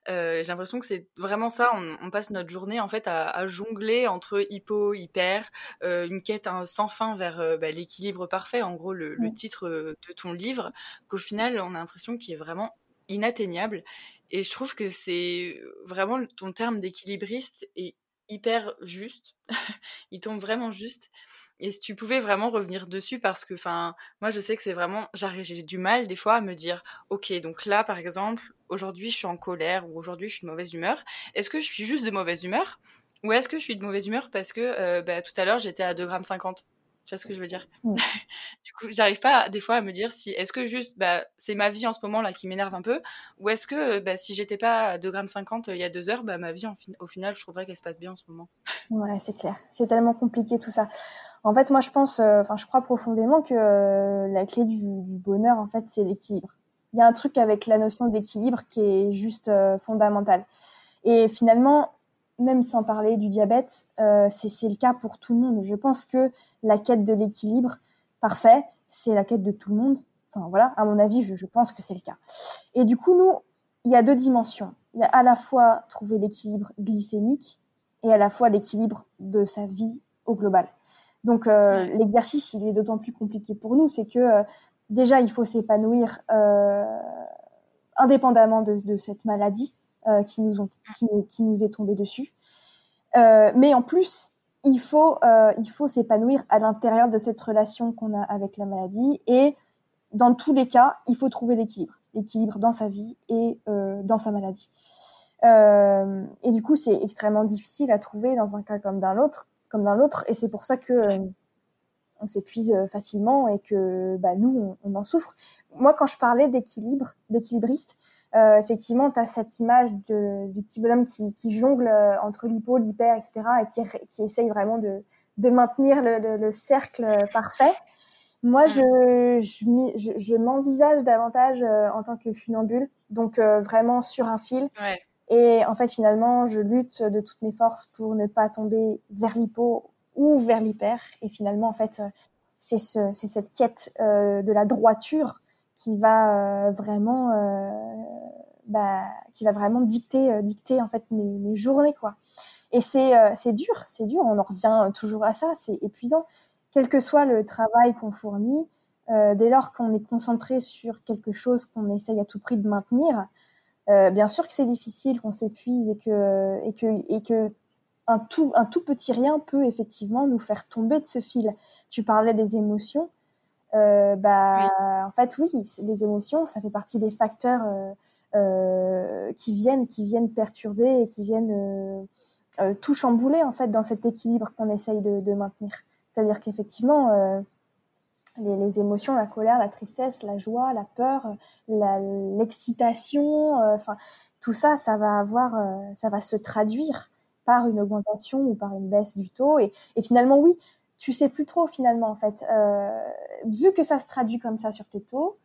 Euh, j'ai l'impression que c'est vraiment ça. On, on, passe notre journée en fait à, à jongler entre hypo, hyper, euh, une quête hein, sans fin vers euh, bah, l'équilibre parfait. En gros, le, le, titre euh, de ton livre, qu'au final, on a l'impression qu'il est vraiment inatteignable. Et je trouve que c'est vraiment ton terme d'équilibriste est hyper juste. Il tombe vraiment juste. Et si tu pouvais vraiment revenir dessus, parce que, enfin, moi, je sais que c'est vraiment, j'ai du mal des fois à me dire, ok, donc là, par exemple, aujourd'hui, je suis en colère ou aujourd'hui, je suis de mauvaise humeur. Est-ce que je suis juste de mauvaise humeur ou est-ce que je suis de mauvaise humeur parce que euh, bah, tout à l'heure, j'étais à 2,50 grammes tu vois ce que je veux dire? Mmh. Du coup, j'arrive pas des fois à me dire si est-ce que juste bah, c'est ma vie en ce moment là qui m'énerve un peu, ou est-ce que bah, si j'étais pas à 2,50 grammes euh, il y a deux heures, bah, ma vie en au final, je trouverais qu'elle se passe bien en ce moment. Ouais, c'est clair. C'est tellement compliqué tout ça. En fait, moi, je pense, euh, enfin, je crois profondément que euh, la clé du, du, bonheur, en fait, c'est l'équilibre. il y a un truc avec la notion d'équilibre qui est juste euh, fondamental. Et finalement, même sans parler du diabète, euh, c'est le cas pour tout le monde. Je pense que la quête de l'équilibre parfait, c'est la quête de tout le monde. Enfin voilà, à mon avis, je, je pense que c'est le cas. Et du coup, nous, il y a deux dimensions. Il y a à la fois trouver l'équilibre glycémique et à la fois l'équilibre de sa vie au global. Donc euh, l'exercice, il est d'autant plus compliqué pour nous, c'est que euh, déjà, il faut s'épanouir indépendamment de, de, cette maladie euh, qui, nous est tombée dessus. mais en plus, il faut, il faut s'épanouir à l'intérieur de cette relation qu'on a avec la maladie et dans tous les cas, il faut trouver l'équilibre, l'équilibre dans sa vie et dans sa maladie. Euh, et du coup, c'est extrêmement difficile à trouver dans un cas comme dans l'autre, et c'est pour ça que euh, on s'épuise euh, facilement et que bah, nous, on, on, en souffre. Moi, quand je parlais d'équilibre, d'équilibriste, euh, effectivement, tu as cette image de, du petit bonhomme qui, qui jongle entre l'hypo, l'hyper, etc., et qui, qui essaye vraiment de, de maintenir le, le, le, cercle parfait. Moi, je, je, je m'envisage davantage en tant que funambule, donc vraiment sur un fil. Ouais. Et en fait, finalement, je lutte de toutes mes forces pour ne pas tomber vers l'hypo ou vers l'hyper. Et finalement, en fait, c'est ce, cette quête euh, de la droiture qui va euh, vraiment, euh, bah, qui va vraiment dicter, euh, dicter en fait mes, journées, quoi. Et c'est, dur, c'est dur. On en revient toujours à ça. C'est épuisant, quel que soit le travail qu'on fournit. dès lors qu'on est concentré sur quelque chose qu'on essaye à tout prix de maintenir, bien sûr que c'est difficile, qu'on s'épuise et que, et que, et que un tout, un tout petit rien peut effectivement nous faire tomber de ce fil. Tu parlais des émotions. Euh, bah, oui. en fait, oui, les émotions, ça fait partie des facteurs euh, euh qui viennent, qui viennent perturber et qui viennent tout chambouler en fait dans cet équilibre qu'on essaye de, de maintenir. C'est-à-dire qu'effectivement, les, les, émotions, la colère, la tristesse, la joie, la peur, l'excitation, enfin tout ça, ça va avoir, ça va se traduire par une augmentation ou par une baisse du taux. Et, et finalement, oui, tu sais plus trop finalement en fait. Euh, vu que ça se traduit comme ça sur tes taux,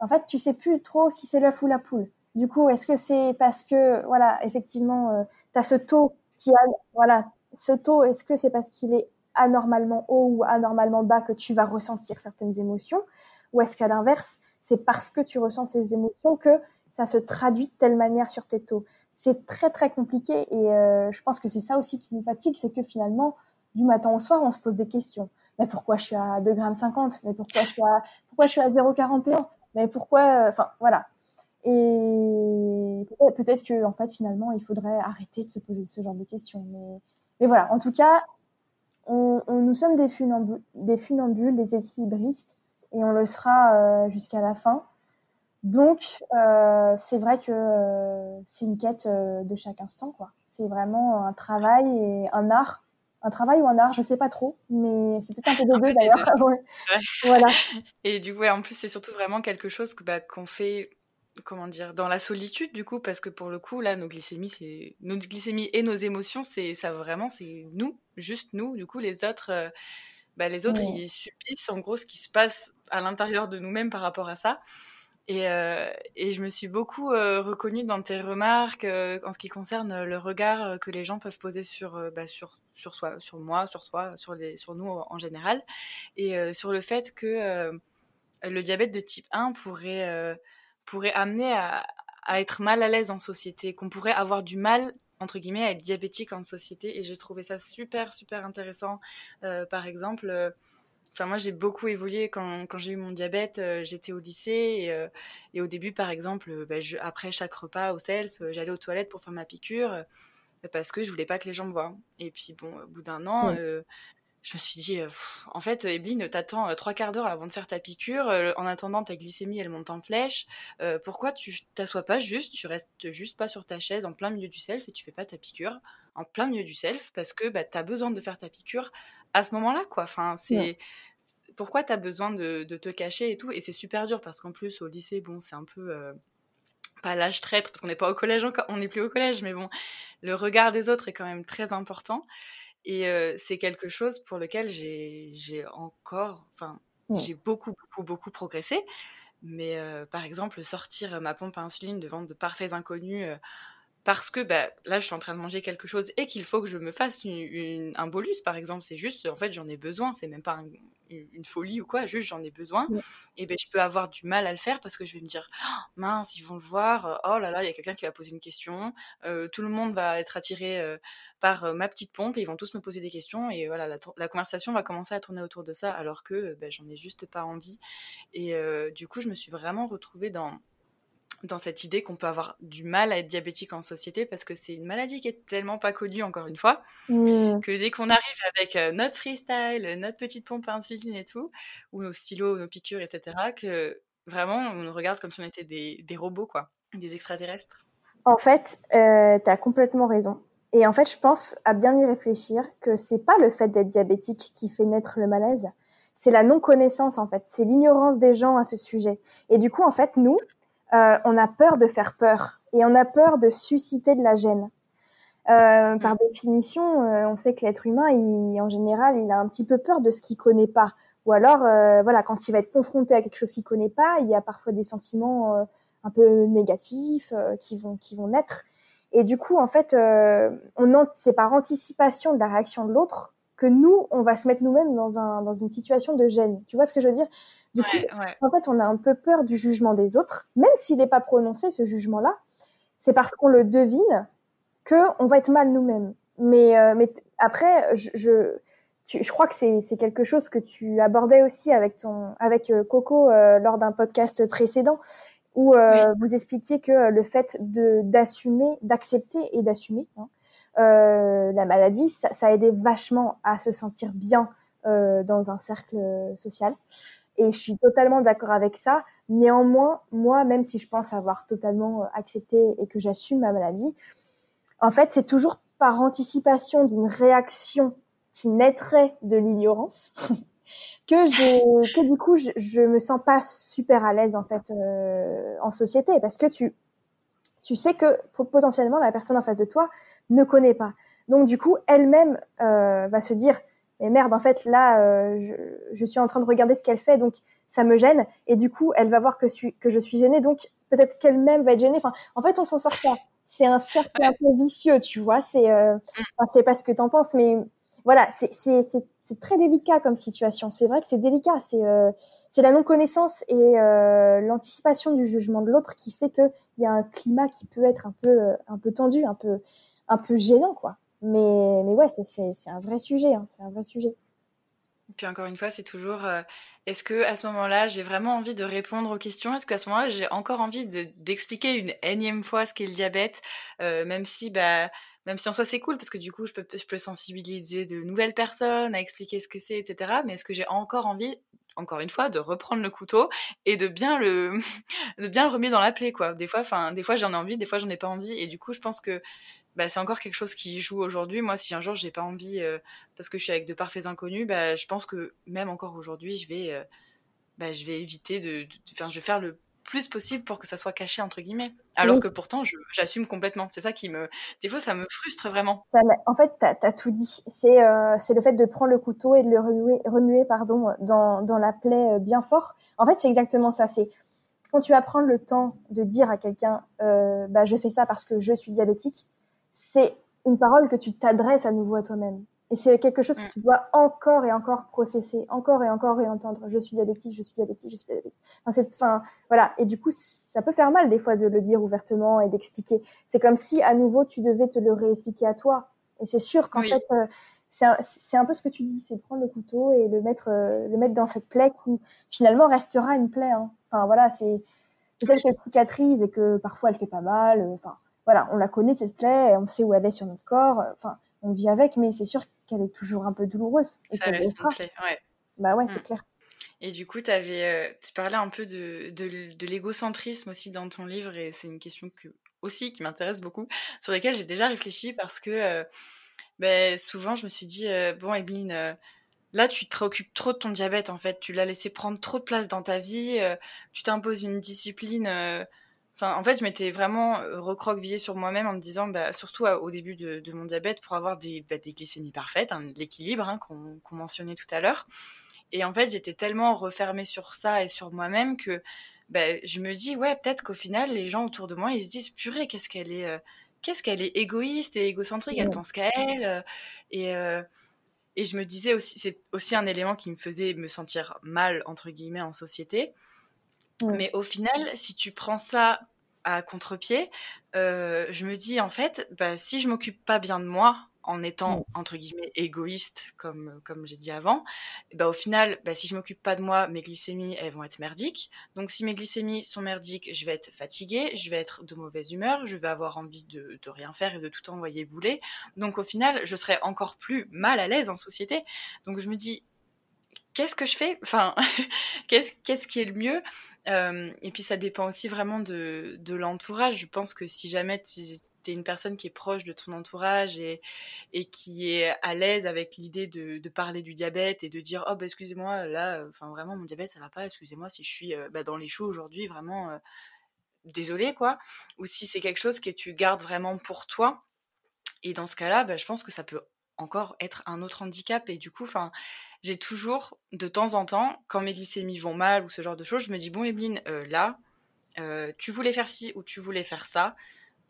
en fait, tu sais plus trop si c'est l'œuf ou la poule. Du coup, est-ce que c'est parce que voilà, effectivement, euh, tu as ce taux qui a, voilà, ce taux, est-ce que c'est parce qu'il est anormalement haut ou anormalement bas que tu vas ressentir certaines émotions? Ou est-ce qu'à l'inverse, c'est parce que tu ressens ces émotions que ça se traduit de telle manière sur tes taux? C'est très très compliqué et euh, je pense que c'est ça aussi qui nous fatigue, c'est que finalement, du matin au soir, on se pose des questions. Mais pourquoi je suis à 2,50 g Mais pourquoi je suis à, pourquoi je suis à 0,41 Mais pourquoi Enfin, voilà. Et peut-être que, en fait, finalement, il faudrait arrêter de se poser ce genre de questions. Mais, mais voilà, en tout cas, on, nous sommes des funambules, des équilibristes, et on le sera euh, jusqu'à la fin. Donc, euh, c'est vrai que euh, c'est une quête euh, de chaque instant, quoi. C'est vraiment un travail et un art. Un travail ou un art, je sais pas trop, mais c'est peut-être un peu de deux d'ailleurs. ouais. Voilà. Et du coup, ouais, en plus, c'est surtout vraiment quelque chose que, bah, qu'on fait comment dire dans la solitude du coup parce que pour le coup là nos glycémies c'est nos glycémies et nos émotions c'est ça vraiment c'est nous juste nous du coup les autres euh, bah, les autres Ouais. ils subissent en gros ce qui se passe à l'intérieur de nous-mêmes par rapport à ça et, euh, et je me suis beaucoup euh, reconnue dans tes remarques euh, en ce qui concerne le regard que les gens peuvent poser sur bah, sur sur soi sur moi sur toi sur les sur nous en général. Et euh, sur le fait que euh, le diabète de type 1 pourrait euh, pourrait amener à, être mal à l'aise en société, qu'on pourrait avoir du mal entre guillemets à être diabétique en société. Et j'ai trouvé ça super super intéressant. Par exemple enfin moi j'ai beaucoup évolué quand, quand j'ai eu mon diabète j'étais au lycée et, au début par exemple bah, après chaque repas au self j'allais aux toilettes pour faire ma piqûre parce que je voulais pas que les gens me voient et puis bon au bout d'un an Ouais. je me suis dit, pff, en fait, Ebline, t'attends euh, trois quarts d'heure avant de faire ta piqûre. Euh, en attendant, ta glycémie, elle monte en flèche. Euh, pourquoi tu t'assois pas juste, tu restes juste pas sur ta chaise en plein milieu du self et tu fais pas ta piqûre en plein milieu du self parce que bah, t'as besoin de faire ta piqûre à ce moment-là, quoi. Enfin, c'est Ouais. pourquoi t'as besoin de, de, te cacher et tout? Et c'est super dur parce qu'en plus, au lycée, bon, c'est un peu. Euh pas l'âge traître parce qu'on n'est pas au collège encore, on n'est plus au collège, mais bon, le regard des autres est quand même très important. Et euh, c'est quelque chose pour lequel j'ai encore, enfin, Ouais. j'ai beaucoup, beaucoup, beaucoup progressé. Mais par exemple, sortir ma pompe à insuline devant de parfaits inconnus parce que bah, là, je suis en train de manger quelque chose et qu'il faut que je me fasse un bolus, par exemple. C'est juste, en fait, j'en ai besoin. C'est même pas une folie ou quoi, juste j'en ai besoin. Et ben, je peux avoir du mal à le faire parce que je vais me dire, «Oh, mince, ils vont le voir. Oh là là, il y a quelqu'un qui va poser une question. tout le monde va être attiré par ma petite pompe et ils vont tous me poser des questions. Et voilà, la, conversation va commencer à tourner autour de ça alors que ben, j'en ai juste pas envie. Et du coup, je me suis vraiment retrouvée dans dans cette idée qu'on peut avoir du mal à être diabétique en société parce que c'est une maladie qui est tellement pas connue, encore une fois, mmh. que dès qu'on arrive avec euh, notre freestyle, notre petite pompe à insuline et tout, ou nos stylos, nos piqûres, etc., que vraiment on nous regarde comme si on était des, des robots, quoi, des extraterrestres. En fait, euh, tu as complètement raison. Et en fait, je pense à bien y réfléchir que c'est pas le fait d'être diabétique qui fait naître le malaise, c'est la non-connaissance en fait, c'est l'ignorance des gens à ce sujet. Et du coup, en fait, nous, euh, on a peur de faire peur et on a peur de susciter de la gêne. Euh, par définition, euh, on sait que l'être humain, il, en général, il a un petit peu peur de ce qu'il connaît pas. Ou alors, voilà, quand il va être confronté à quelque chose qu'il connaît pas, il y a parfois des sentiments un peu négatifs qui vont qui vont naître. Et du coup, en fait, on c'est par anticipation de la réaction de l'autre que nous, on va se mettre nous-mêmes dans, un, dans une situation de gêne. Tu vois ce que je veux dire? Du coup, en fait, on a un peu peur du jugement des autres, même s'il n'est pas prononcé, ce jugement-là. C'est parce qu'on le devine qu'on va être mal nous-mêmes. Mais, euh, mais après, je, je, je crois que c'est quelque chose que tu abordais aussi avec, ton, avec euh, Coco euh, lors d'un podcast précédent où vous expliquiez que le fait d'assumer, d'accepter et d'assumer, hein, la maladie, ça, ça, aidait vachement à se sentir bien dans un cercle social. Et je suis totalement d'accord avec ça. Néanmoins, moi, même si je pense avoir totalement accepté et que j'assume ma maladie, en fait, c'est toujours par anticipation d'une réaction qui naîtrait de l'ignorance que que du coup, je, je me sens pas super à l'aise en fait euh, en société parce que tu, tu sais que potentiellement la personne en face de toi ne connaît pas. Donc du coup, elle-même euh, va se dire mais merde, en fait, là, euh, je, suis en train de regarder ce qu'elle fait, donc ça me gêne. Et du coup, elle va voir que, je suis gênée, donc peut-être qu'elle-même va être gênée. Enfin, en fait, on s'en sort pas. C'est un cercle un peu vicieux, tu vois. C'est, euh, je sais pas ce que t'en penses, mais voilà, c'est très délicat comme situation. C'est vrai que c'est délicat. C'est euh, la non-connaissance et euh, l'anticipation du jugement de l'autre qui fait qu'il y a un climat qui peut être un peu, tendu, un peu gênant, quoi. Mais, mais ouais, c'est un vrai sujet, hein, c'est un vrai sujet. Et puis encore une fois, c'est toujours euh, est-ce que à ce moment-là, j'ai vraiment envie de répondre aux questions? Est-ce qu'à ce, moment-là, j'ai encore envie d'expliquer une énième fois ce qu'est le diabète, euh, même si bah même si en soi c'est cool parce que du coup je peux, je peux sensibiliser de nouvelles personnes à expliquer ce que c'est, etc. Mais est-ce que j'ai encore envie encore une fois, de reprendre le couteau et de bien le, de bien le remettre dans la plaie, quoi? Des fois, enfin, des fois j'en ai envie, des fois j'en ai pas envie, et du coup, je pense que bah, c'est encore quelque chose qui joue aujourd'hui. Moi, si un jour j'ai pas envie euh, parce que je suis avec de parfaits inconnus, bah, je pense que même encore aujourd'hui, je vais, euh, bah, je vais éviter de, enfin, je vais faire le plus possible pour que ça soit caché entre guillemets. Alors que pourtant, j'assume complètement. C'est ça qui me, des fois, ça me frustre vraiment. en fait, tu as, tout dit. C'est euh, c'est le fait de prendre le couteau et de le remuer, remuer pardon, dans, dans la plaie bien fort. En fait, c'est exactement ça. C'est quand tu vas prendre le temps de dire à quelqu'un, bah, je fais ça parce que je suis diabétique c'est une parole que tu t'adresses à nouveau à toi-même. Et c'est quelque chose que mm. tu dois encore et encore processer, encore et encore réentendre. Je suis diabétique, je suis diabétique, je suis diabétique. Enfin, c'est, enfin, voilà. Et du coup, ça peut faire mal des fois de le dire ouvertement et d'expliquer. C'est comme si à nouveau tu devais te le réexpliquer à toi. Et c'est sûr qu'en fait, euh, c'est, un, c'est un peu ce que tu dis, c'est prendre le couteau et le mettre, euh, le mettre dans cette plaie qui finalement restera une plaie. Hein. Enfin voilà, c'est peut-être qu'elle cicatrise et que parfois elle fait pas mal. Euh, enfin voilà, on la connaît cette plaie, on sait où elle est sur notre corps. Enfin, on vit avec, mais c'est sûr qu'elle est toujours un peu douloureuse. Ça une plaie, ouais. Bah ouais, c'est mm. clair. Et du coup, avais, euh, tu parlais un peu de, de, l'égocentrisme aussi dans ton livre, et c'est une question que, aussi qui m'intéresse beaucoup, sur laquelle j'ai déjà réfléchi parce que euh, ben, souvent je me suis dit, euh, bon, Emeline, là tu te préoccupes trop de ton diabète en fait, tu l'as laissé prendre trop de place dans ta vie, tu t'imposes une discipline en fait, je m'étais vraiment euh, recroquevillée sur moi-même en me disant, bah, surtout au début de, mon diabète, pour avoir des, bah, glycémies parfaites, hein, l'équilibre hein, qu'on mentionnait tout à l'heure. Et en fait, j'étais tellement refermée sur ça et sur moi-même que ben, je me dis, ouais, peut-être qu'au final, les gens autour de moi, ils se disent, purée, qu'est-ce qu'elle est, euh, qu'est-ce qu'elle est égoïste et égocentrique, elle pense qu'à elle. Euh, et, euh, et je me disais aussi, c'est aussi un élément qui me faisait me sentir mal, entre guillemets, en société. Mais au final, si tu prends ça à contre-pied, je me dis, en fait, bah, si je m'occupe pas bien de moi, en étant entre guillemets égoïste comme comme j'ai dit avant bah au final bah, si je m'occupe pas de moi mes glycémies elles vont être merdiques. Donc si mes glycémies sont merdiques je vais être fatiguée je vais être de mauvaise humeur je vais avoir envie de, de rien faire et de tout envoyer bouler. Donc au final je serai encore plus mal à l'aise en société. Donc je me dis qu'est-ce que je fais? Enfin, qu'est-ce, qui est le mieux? Euh, Et puis ça dépend aussi vraiment de, l'entourage. Je pense que si jamais tu es une personne qui est proche de ton entourage et, qui est à l'aise avec l'idée de, parler du diabète et de dire oh bah excusez-moi là, enfin vraiment mon diabète ça va pas, excusez-moi si je suis euh, bah, dans les choux aujourd'hui vraiment. Euh, désolé quoi ou si c'est quelque chose que tu gardes vraiment pour toi et dans ce cas-là bah, je pense que ça peut encore être un autre handicap et du coup enfin j'ai toujours, de temps en temps, quand mes glycémies vont mal ou ce genre de choses, je me dis, bon, Evelyne, euh, là, euh, tu voulais faire ci ou tu voulais faire ça,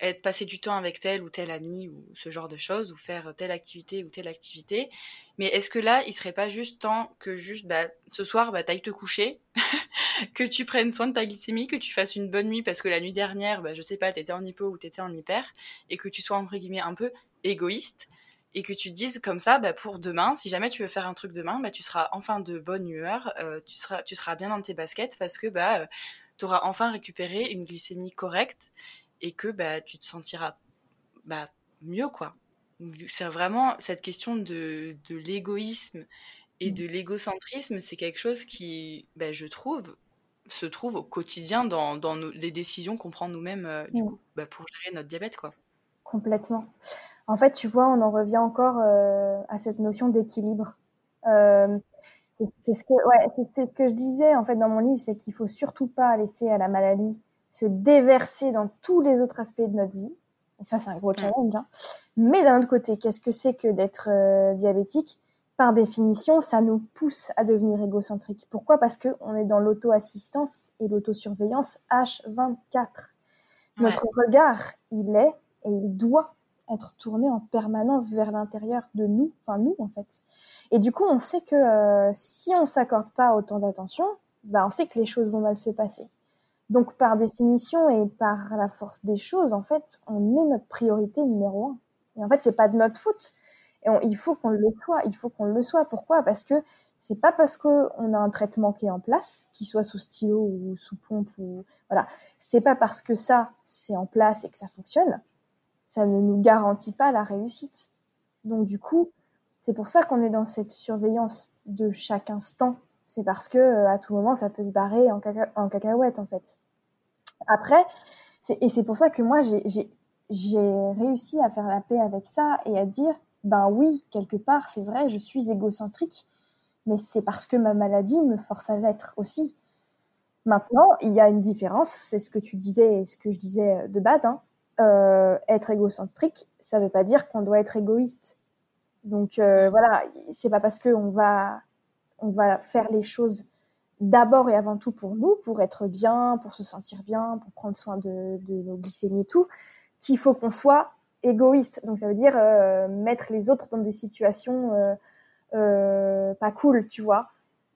être passer du temps avec tel ou tel ami ou ce genre de choses, ou faire telle activité ou telle activité. Mais est-ce que là, il serait pas juste temps que juste, bah, ce soir, bah, t'ailles te coucher, que tu prennes soin de ta glycémie, que tu fasses une bonne nuit parce que la nuit dernière, bah, je sais pas, t'étais en hypo ou t'étais en hyper, et que tu sois, entre guillemets, un peu égoïste? Et que tu te dises comme ça, bah, pour demain, si jamais tu veux faire un truc demain, bah, tu seras enfin de bonne humeur, euh, tu, seras, tu seras bien dans tes baskets parce que bah, euh, tu auras enfin récupéré une glycémie correcte et que bah, tu te sentiras bah, mieux. quoi. C'est vraiment cette question de, de l'égoïsme et mmh. de l'égocentrisme, c'est quelque chose qui, bah, je trouve, se trouve au quotidien dans, dans les décisions qu'on prend nous-mêmes euh, du mmh. coup, bah, pour gérer notre diabète. quoi. Complètement. En fait, tu vois, on en revient encore euh, à cette notion d'équilibre. Euh, c'est ce que, ouais, c'est ce que je disais en fait dans mon livre, c'est qu'il faut surtout pas laisser à la maladie se déverser dans tous les autres aspects de notre vie. Et ça, c'est un gros challenge. Hein. Mais d'un autre côté, qu'est-ce que c'est que d'être euh, diabétique? Par définition, ça nous pousse à devenir égocentrique. Pourquoi? Parce que on est dans l'auto-assistance et l'autosurveillance H24. Notre regard, il est et il doit être tourné en permanence vers l'intérieur de nous, enfin nous en fait. Et du coup, on sait que euh, si on s'accorde pas autant d'attention, bah, on sait que les choses vont mal se passer. Donc par définition et par la force des choses, en fait, on est notre priorité numéro un. Et en fait, c'est pas de notre faute. Et il faut qu'on le soit. Il faut qu'on le soit. Pourquoi? Parce que c'est pas parce qu'on a un traitement qui est en place, qu'il soit sous stylo ou sous pompe ou voilà, c'est pas parce que ça c'est en place et que ça fonctionne ça ne nous garantit pas la réussite. Donc du coup, c'est pour ça qu'on est dans cette surveillance de chaque instant. C'est parce que euh, à tout moment, ça peut se barrer en, cacahuète en fait. Après, et c'est pour ça que moi j'ai réussi à faire la paix avec ça et à dire ben oui, quelque part, c'est vrai, je suis égocentrique, mais c'est parce que ma maladie me force à l'être aussi. Maintenant, il y a une différence, c'est ce que tu disais et ce que je disais de base. Hein. Euh, être égocentrique, ça ne veut pas dire qu'on doit être égoïste. Donc euh, voilà, c'est pas parce qu'on va on va faire les choses d'abord et avant tout pour nous, pour être bien, pour se sentir bien, pour prendre soin de, nos glycémies et tout, qu'il faut qu'on soit égoïste. Donc ça veut dire euh, mettre les autres dans des situations pas cool, tu vois.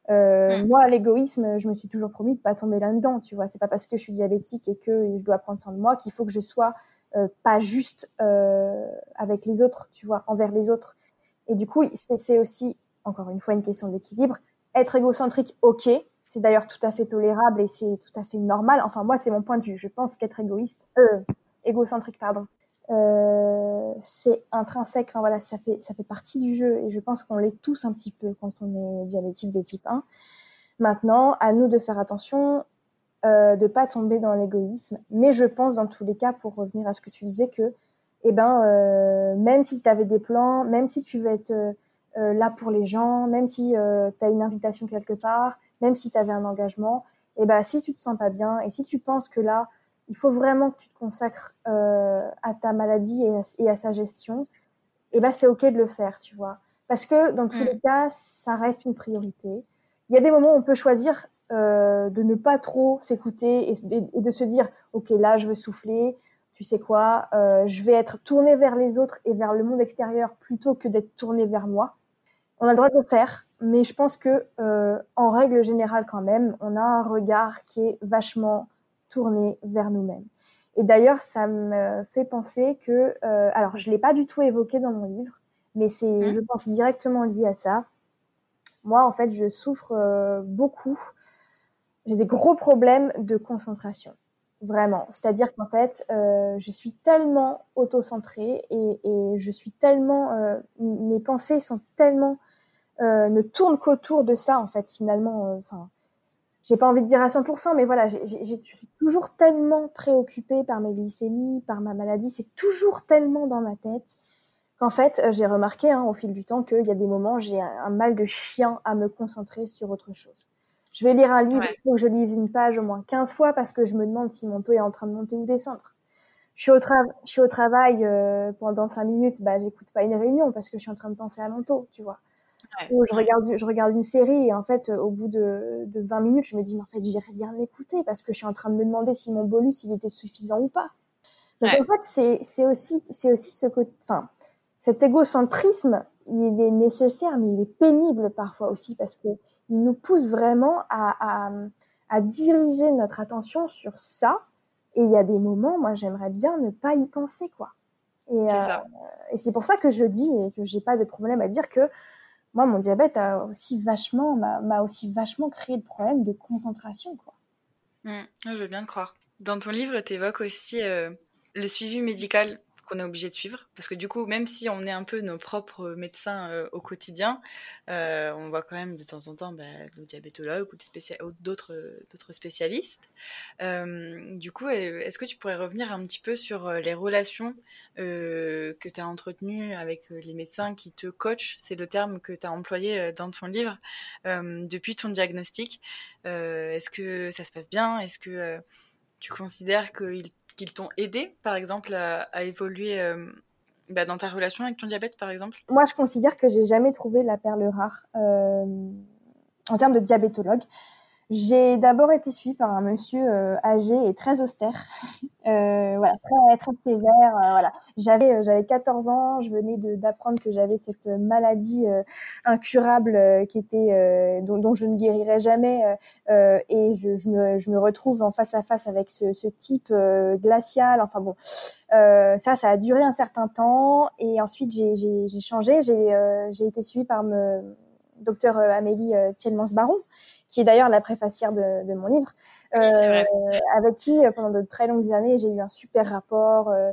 Mm. Moi, l'égoïsme, je me suis toujours promis de pas tomber là-dedans, tu vois. C'est pas parce que je suis diabétique et que je dois prendre soin de moi qu'il faut que je sois euh, pas juste euh, avec les autres, tu vois, envers les autres. Et du coup, c'est aussi, encore une fois, une question d'équilibre. Être égocentrique, ok, c'est d'ailleurs tout à fait tolérable et c'est tout à fait normal. Enfin, moi, c'est mon point de vue. Je pense qu'être égoïste, euh, égocentrique, pardon, euh, c'est intrinsèque. Enfin voilà, ça fait ça fait partie du jeu et je pense qu'on l'est tous un petit peu quand on est diabétique de type 1. Maintenant, à nous de faire attention euh, de pas tomber dans l'égoïsme. Mais je pense dans tous les cas, pour revenir à ce que tu disais, que eh ben, euh, même si tu avais des plans, même si tu veux être euh, là pour les gens, même si tu as une invitation quelque part, même si tu avais un engagement, eh ben, si tu te sens pas bien et si tu penses que là, il faut vraiment que tu te consacres à ta maladie et à, sa gestion, eh ben, c'est OK de le faire, tu vois. Parce que dans tous mm. les cas, ça reste une priorité. Il y a des moments où on peut choisir de ne pas trop s'écouter et, de se dire, ok, là, je veux souffler, tu sais quoi, je vais être tourné vers les autres et vers le monde extérieur plutôt que d'être tourné vers moi. On a le droit de le faire, mais je pense que en règle générale quand même, on a un regard qui est vachement tourné vers nous-mêmes. Et d'ailleurs, ça me fait penser que, euh, alors je l'ai pas du tout évoqué dans mon livre, mais c'est, mmh. je pense, directement lié à ça. Moi, en fait, je souffre euh, beaucoup. J'ai des gros problèmes de concentration, vraiment. C'est-à-dire qu'en fait, euh, je suis tellement auto-centrée et, et, je suis tellement, euh, mes pensées sont tellement, euh, ne tournent qu'autour de ça, en fait, finalement. Enfin, j'ai pas envie de dire à 100%, mais voilà, j'ai suis toujours tellement préoccupée par mes glycémies, par ma maladie, c'est toujours tellement dans ma tête qu'en fait, euh, j'ai remarqué hein, au fil du temps qu'il y a des moments, j'ai un, mal de chien à me concentrer sur autre chose. Je vais lire un livre, il faut que je lise une page au moins 15 fois parce que je me demande si mon taux est en train de monter ou descendre. Je suis au, je suis au travail euh, pendant 5 minutes, bah, j'écoute pas une réunion parce que je suis en train de penser à mon taux, tu vois. Je regarde, je regarde une série et en fait, au bout de, de 20 minutes, je me dis, mais en fait, j'ai rien écouté parce que je suis en train de me demander si mon bolus, il était suffisant ou pas. Donc en fait, c'est, aussi, c'est aussi ce côté, enfin, cet égocentrisme, il est nécessaire, mais il est pénible parfois aussi parce que il nous pousse vraiment à, à, à diriger notre attention sur ça. Et il y a des moments, moi, j'aimerais bien ne pas y penser, quoi. Et, euh, c'est pour ça que je dis et que j'ai pas de problème à dire que moi, mon diabète a aussi vachement, m'a aussi vachement créé de problèmes de concentration, quoi. Mmh, je veux bien le croire. Dans ton livre, tu évoques aussi euh, le suivi médical qu'on est obligé de suivre. Parce que du coup, même si on est un peu nos propres médecins euh, au quotidien, euh, on voit quand même de temps en temps bah, nos diabétologues ou d'autres spécialistes. Euh, du coup, est-ce que tu pourrais revenir un petit peu sur les relations que tu as entretenues avec les médecins qui te coachent? C'est le terme que tu as employé dans ton livre depuis ton diagnostic. Est-ce que ça se passe bien? Est-ce que tu considères qu'ils qu'ils t'ont aidé, par exemple, à, évoluer euh, bah, dans ta relation avec ton diabète, par exemple? Moi, je considère que j'ai jamais trouvé la perle rare euh, en termes de diabétologue. J'ai d'abord été suivie par un monsieur euh, âgé et très austère, euh, voilà, très, sévère. Euh, voilà, j'avais j'avais 14 ans, je venais d'apprendre que j'avais cette maladie incurable qui était dont, dont, je ne guérirais jamais, et je, me, je me retrouve en face à face avec ce, type glacial. Enfin bon, ça, ça a duré un certain temps, et ensuite j'ai changé, j'ai j'ai été suivie par me docteur Amélie Thielmans-Baron qui est d'ailleurs la préfacière de, de mon livre, euh, avec qui, euh, pendant de très longues années, j'ai eu un super rapport. Euh,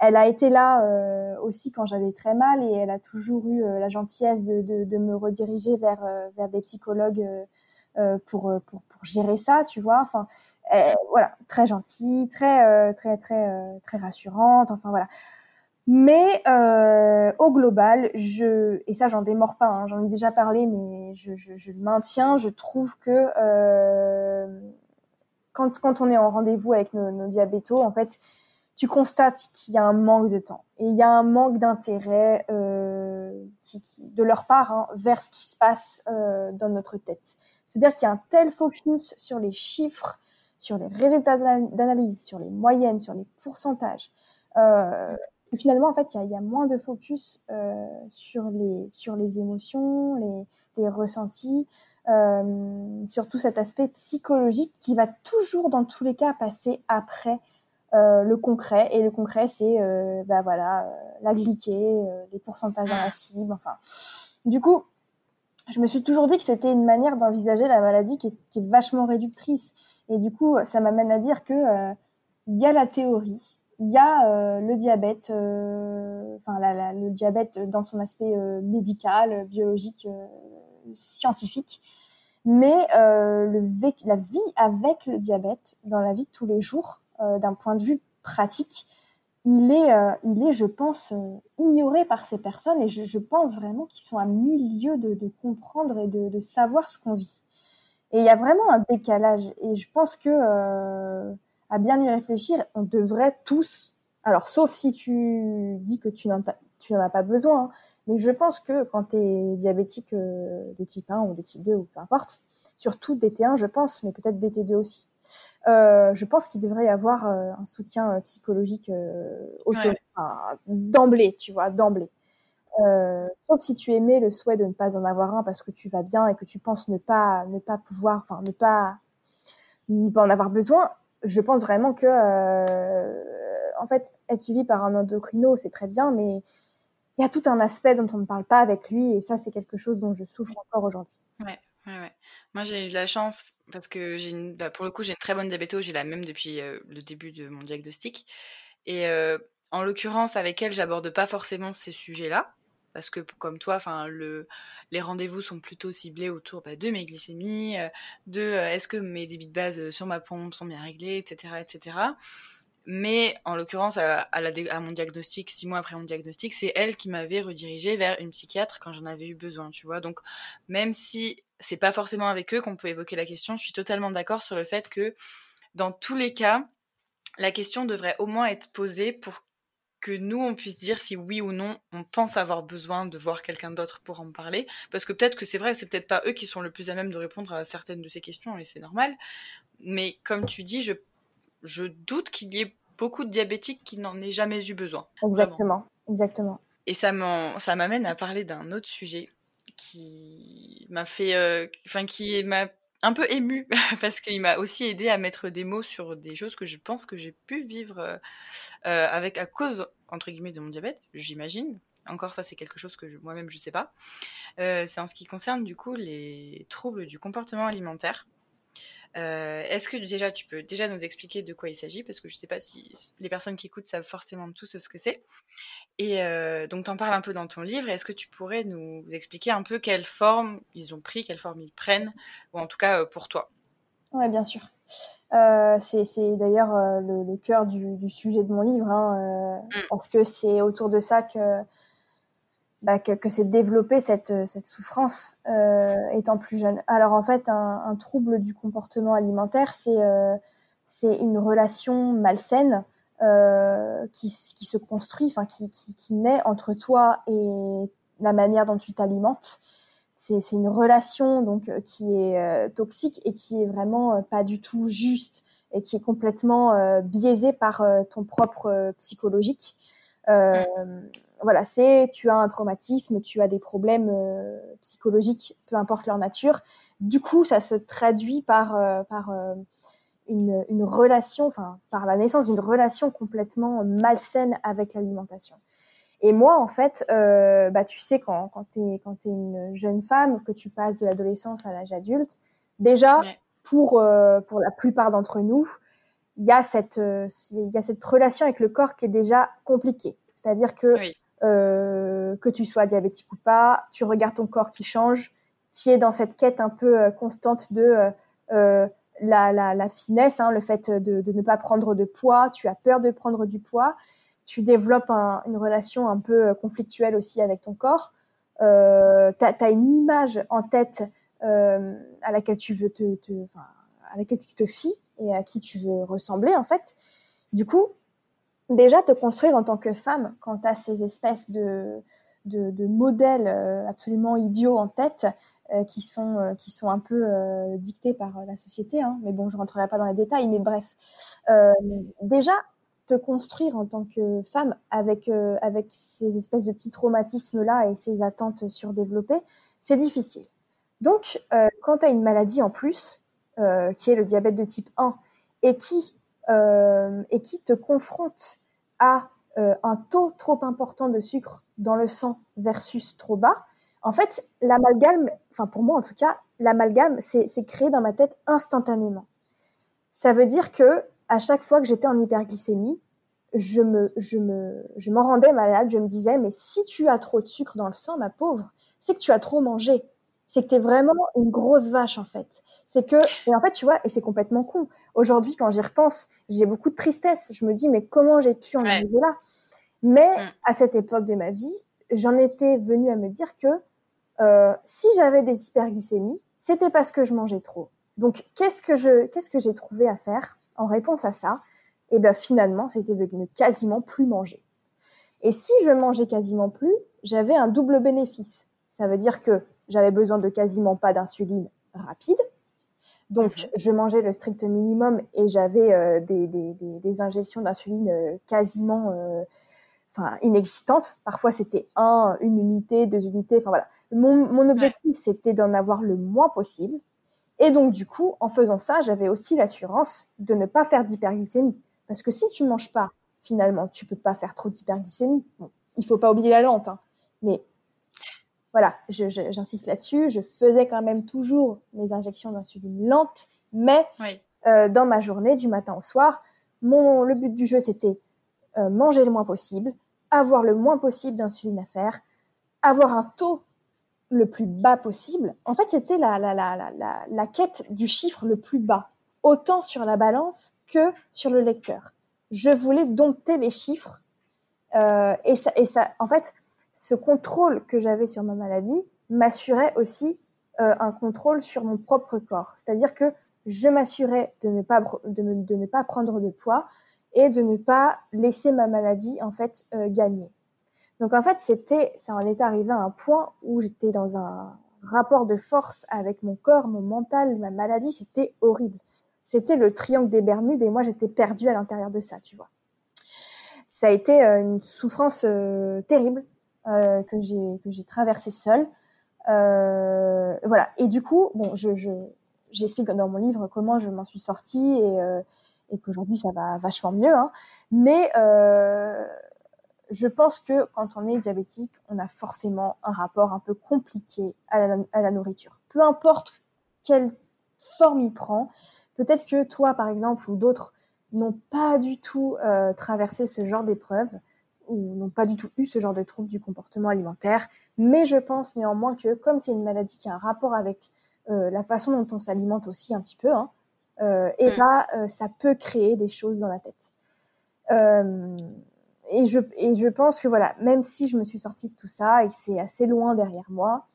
elle a été là euh, aussi quand j'avais très mal et elle a toujours eu la gentillesse de, de, de, me rediriger vers, vers des psychologues pour, pour, pour, gérer ça, tu vois. Enfin, voilà, très gentille, très, très, très, très rassurante. Enfin, voilà. Mais euh, au global, je et ça j'en démords pas, hein, j'en ai déjà parlé, mais je, je, je, le maintiens. Je trouve que euh, quand, quand on est en rendez-vous avec nos, nos diabétos, en fait, tu constates qu'il y a un manque de temps et il y a un manque d'intérêt euh, qui, qui, de leur part hein, vers ce qui se passe euh, dans notre tête. C'est-à-dire qu'il y a un tel focus sur les chiffres, sur les résultats d'analyse, sur les moyennes, sur les pourcentages. Euh, finalement, en fait, il y a, y a, moins de focus euh, sur, les, sur les émotions, les, les ressentis, euh, sur tout cet aspect psychologique qui va toujours, dans tous les cas, passer après euh, le concret. Et le concret, c'est bah, voilà, la glyquée, les pourcentages dans la cible. Enfin, du coup, je me suis toujours dit que c'était une manière d'envisager la maladie qui est, qui est, vachement réductrice. Et du coup, ça m'amène à dire que il y a la théorie, il y a euh, le diabète, euh, enfin le diabète dans son aspect euh, médical, biologique, scientifique, mais le la vie avec le diabète dans la vie de tous les jours, d'un point de vue pratique, il est, il est, je pense, ignoré par ces personnes et je, je pense vraiment qu'ils sont à milieu de, de comprendre et de, de savoir ce qu'on vit. Et il y a vraiment un décalage et je pense que à bien y réfléchir, on devrait tous, alors sauf si tu dis que tu n'en as, pas besoin, hein, mais je pense que quand tu es diabétique euh, de type 1 ou de type 2 ou peu importe, surtout DT1, je pense, mais peut-être DT2 aussi. Euh, je pense qu'il devrait y avoir euh, un soutien psychologique d'emblée, tu vois, d'emblée. sauf si tu aimais le souhait de ne pas en avoir un parce que tu vas bien et que tu penses ne pas, ne pas pouvoir, enfin ne pas, ne pas en avoir besoin. Je pense vraiment que, en fait, être suivi par un endocrino, c'est très bien, mais il y a tout un aspect dont on ne parle pas avec lui et ça, c'est quelque chose dont je souffre encore aujourd'hui. Ouais, ouais, ouais. Moi, j'ai eu de la chance parce que bah, pour le coup, j'ai une très bonne diabéto, j'ai la même depuis le début de mon diagnostic. Et en l'occurrence, avec elle, j'aborde pas forcément ces sujets-là. Parce que, comme toi, enfin, le, les rendez-vous sont plutôt ciblés autour bah, de mes glycémies, de est-ce que mes débits de base sur ma pompe sont bien réglés, etc. etc. Mais en l'occurrence, à, à, mon diagnostic, six mois après mon diagnostic, c'est elle qui m'avait redirigée vers une psychiatre quand j'en avais eu besoin, tu vois. Donc, même si c'est pas forcément avec eux qu'on peut évoquer la question, je suis totalement d'accord sur le fait que dans tous les cas, la question devrait au moins être posée pour que nous, on puisse dire si oui ou non on pense avoir besoin de voir quelqu'un d'autre pour en parler. Parce que peut-être que c'est vrai, c'est peut-être pas eux qui sont le plus à même de répondre à certaines de ces questions, et c'est normal. Mais comme tu dis, je je doute qu'il y ait beaucoup de diabétiques qui n'en aient jamais eu besoin. Exactement, exactement. Et ça m'amène à parler d'un autre sujet qui m'a fait, euh, enfin qui m'a un peu ému parce qu'il m'a aussi aidé à mettre des mots sur des choses que je pense que j'ai pu vivre euh, euh, avec à cause entre guillemets de mon diabète, j'imagine. Encore ça, c'est quelque chose que moi-même je sais pas. c'est en ce qui concerne du coup les troubles du comportement alimentaire. Euh, est-ce que déjà tu peux déjà nous expliquer de quoi il s'agit? Parce que je ne sais pas si les personnes qui écoutent savent forcément tous ce que c'est. Et euh, donc tu en parles un peu dans ton livre. Est-ce que tu pourrais nous expliquer un peu quelle forme ils ont pris, quelle forme ils prennent, ou en tout cas euh, pour toi Oui, bien sûr. c'est d'ailleurs le, cœur du, sujet de mon livre, hein, mmh. parce que c'est autour de ça que bah, que, que c'est développer cette, cette souffrance euh, étant plus jeune. Alors en fait, un, un trouble du comportement alimentaire, c'est euh, une relation malsaine euh, qui, qui se construit, qui, qui, naît entre toi et la manière dont tu t'alimentes. C'est une relation donc qui est euh, toxique et qui est vraiment pas du tout juste et qui est complètement euh, biaisée par ton propre psychologique. Euh, voilà, c'est tu as un traumatisme, tu as des problèmes euh, psychologiques, peu importe leur nature. Du coup, ça se traduit par euh, par euh, une, une, relation, enfin par la naissance d'une relation complètement malsaine avec l'alimentation. Et moi, en fait, bah tu sais quand quand t'es quand t'es une jeune femme que tu passes de l'adolescence à l'âge adulte, déjà pour pour la plupart d'entre nous, il y a cette il y a cette relation avec le corps qui est déjà compliquée. C'est-à-dire que euh, que tu sois diabétique ou pas, tu regardes ton corps qui change, tu es dans cette quête un peu euh, constante de euh, la, la, la, finesse, hein, le fait de, de, ne pas prendre de poids, tu as peur de prendre du poids, tu développes un, une relation un peu conflictuelle aussi avec ton corps, euh, tu as, une image en tête euh, à laquelle tu veux te, te à laquelle tu te fies et à qui tu veux ressembler en fait. Du coup, déjà te construire en tant que femme quand tu as ces espèces de, de, modèles euh, absolument idiots en tête euh, qui, sont, euh, qui sont un peu dictés par la société. Hein. Mais bon, je rentrerai pas dans les détails, mais bref. déjà, te construire en tant que femme avec, avec ces espèces de petits traumatismes-là et ces attentes surdéveloppées, c'est difficile. Donc, quand tu as une maladie en plus, qui est le diabète de type 1, et qui euh, et qui te confronte à euh, un taux trop important de sucre dans le sang versus trop bas, en fait, l'amalgame, enfin pour moi en tout cas, l'amalgame, c'est créé dans ma tête instantanément. Ça veut dire que à chaque fois que j'étais en hyperglycémie, je me, je me, je m'en rendais malade. Je me disais, mais si tu as trop de sucre dans le sang, ma pauvre, c'est que tu as trop mangé c'est que tu es vraiment une grosse vache en fait. C'est que et en fait tu vois et c'est complètement con. Aujourd'hui quand j'y repense, j'ai beaucoup de tristesse. Je me dis mais comment j'ai pu en arriver là? Mais mm. à cette époque de ma vie, j'en étais venue à me dire que euh, si j'avais des hyperglycémies, c'était parce que je mangeais trop. Donc qu'est-ce que je qu'est-ce que j'ai trouvé à faire? En réponse à ça Et eh ben finalement, c'était de ne quasiment plus manger. Et si je mangeais quasiment plus, j'avais un double bénéfice. Ça veut dire que j'avais besoin de quasiment pas d'insuline rapide, Donc, mhm. je mangeais le strict minimum et j'avais euh, des, des, des, injections d'insuline euh, quasiment euh, enfin, inexistantes. Parfois, c'était un, une unité, deux unités. Enfin, voilà. Mon, mon objectif, c'était d'en avoir le moins possible. Et donc, du coup, en faisant ça, j'avais aussi l'assurance de ne pas faire d'hyperglycémie. Parce que si tu manges pas, finalement, tu peux pas faire trop d'hyperglycémie. Bon, il faut pas oublier la lente, hein. mais voilà, j'insiste là-dessus. Je faisais quand même toujours mes injections d'insuline lentes, mais euh, dans ma journée, du matin au soir, mon, le but du jeu, c'était euh, manger le moins possible, avoir le moins possible d'insuline à faire, avoir un taux le plus bas possible. En fait, c'était la, la, la, la, quête du chiffre le plus bas, autant sur la balance que sur le lecteur. Je voulais dompter les chiffres euh, et, ça, et ça, en fait, ce contrôle que j'avais sur ma maladie m'assurait aussi euh, un contrôle sur mon propre corps. C'est-à-dire que je m'assurais de ne pas de, ne pas prendre de poids et de ne pas laisser ma maladie en fait euh, gagner. Donc en fait, c'était ça en est arrivé à un point où j'étais dans un rapport de force avec mon corps, mon mental, ma maladie, c'était horrible. C'était le triangle des Bermudes et moi j'étais perdue à l'intérieur de ça, tu vois. Ça a été euh, une souffrance terrible euh, que j'ai que j'ai traversé seule. Euh, voilà. Et du coup, bon, je, je j'explique dans mon livre comment je m'en suis sortie et, euh, et qu'aujourd'hui ça va vachement mieux. Hein. Mais euh, je pense que quand on est diabétique, on a forcément un rapport un peu compliqué à la, à la nourriture. Peu importe quelle forme il prend. Peut-être que toi, par exemple, ou d'autres n'ont pas du tout euh, traversé ce genre d'épreuve ou n'ont pas du tout eu ce genre de troubles du comportement alimentaire. Mais je pense néanmoins que comme c'est une maladie qui a un rapport avec euh, la façon dont on s'alimente aussi un petit peu, hein, euh, et mm. bah, euh, ça peut créer des choses dans la tête. Euh, et, je, et je pense que voilà, même si je me suis sortie de tout ça et que c'est assez loin derrière moi,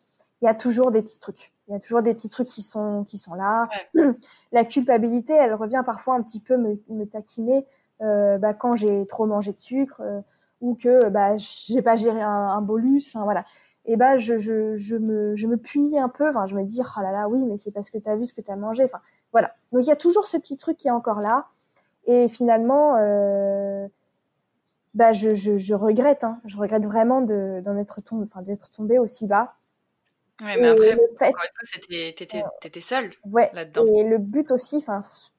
il y a toujours des petits trucs. Il y a toujours des petits trucs qui sont, qui sont là. La culpabilité, elle revient parfois un petit peu me, me taquiner euh, bah, quand j'ai trop mangé de sucre, ou que bah j'ai pas géré un, un bolus enfin voilà et bah je, je, je me je me punis un peu enfin je me dis oh là là oui mais c'est parce que tu as vu ce que tu as mangé enfin voilà donc il y a toujours ce petit truc qui est encore là et finalement euh, bah je, je, je regrette hein. je regrette vraiment de d'en être tombé enfin d'être tombé aussi bas Ouais, mais après, fait, t'étais, t'étais seule ouais, là-dedans. Et le but aussi,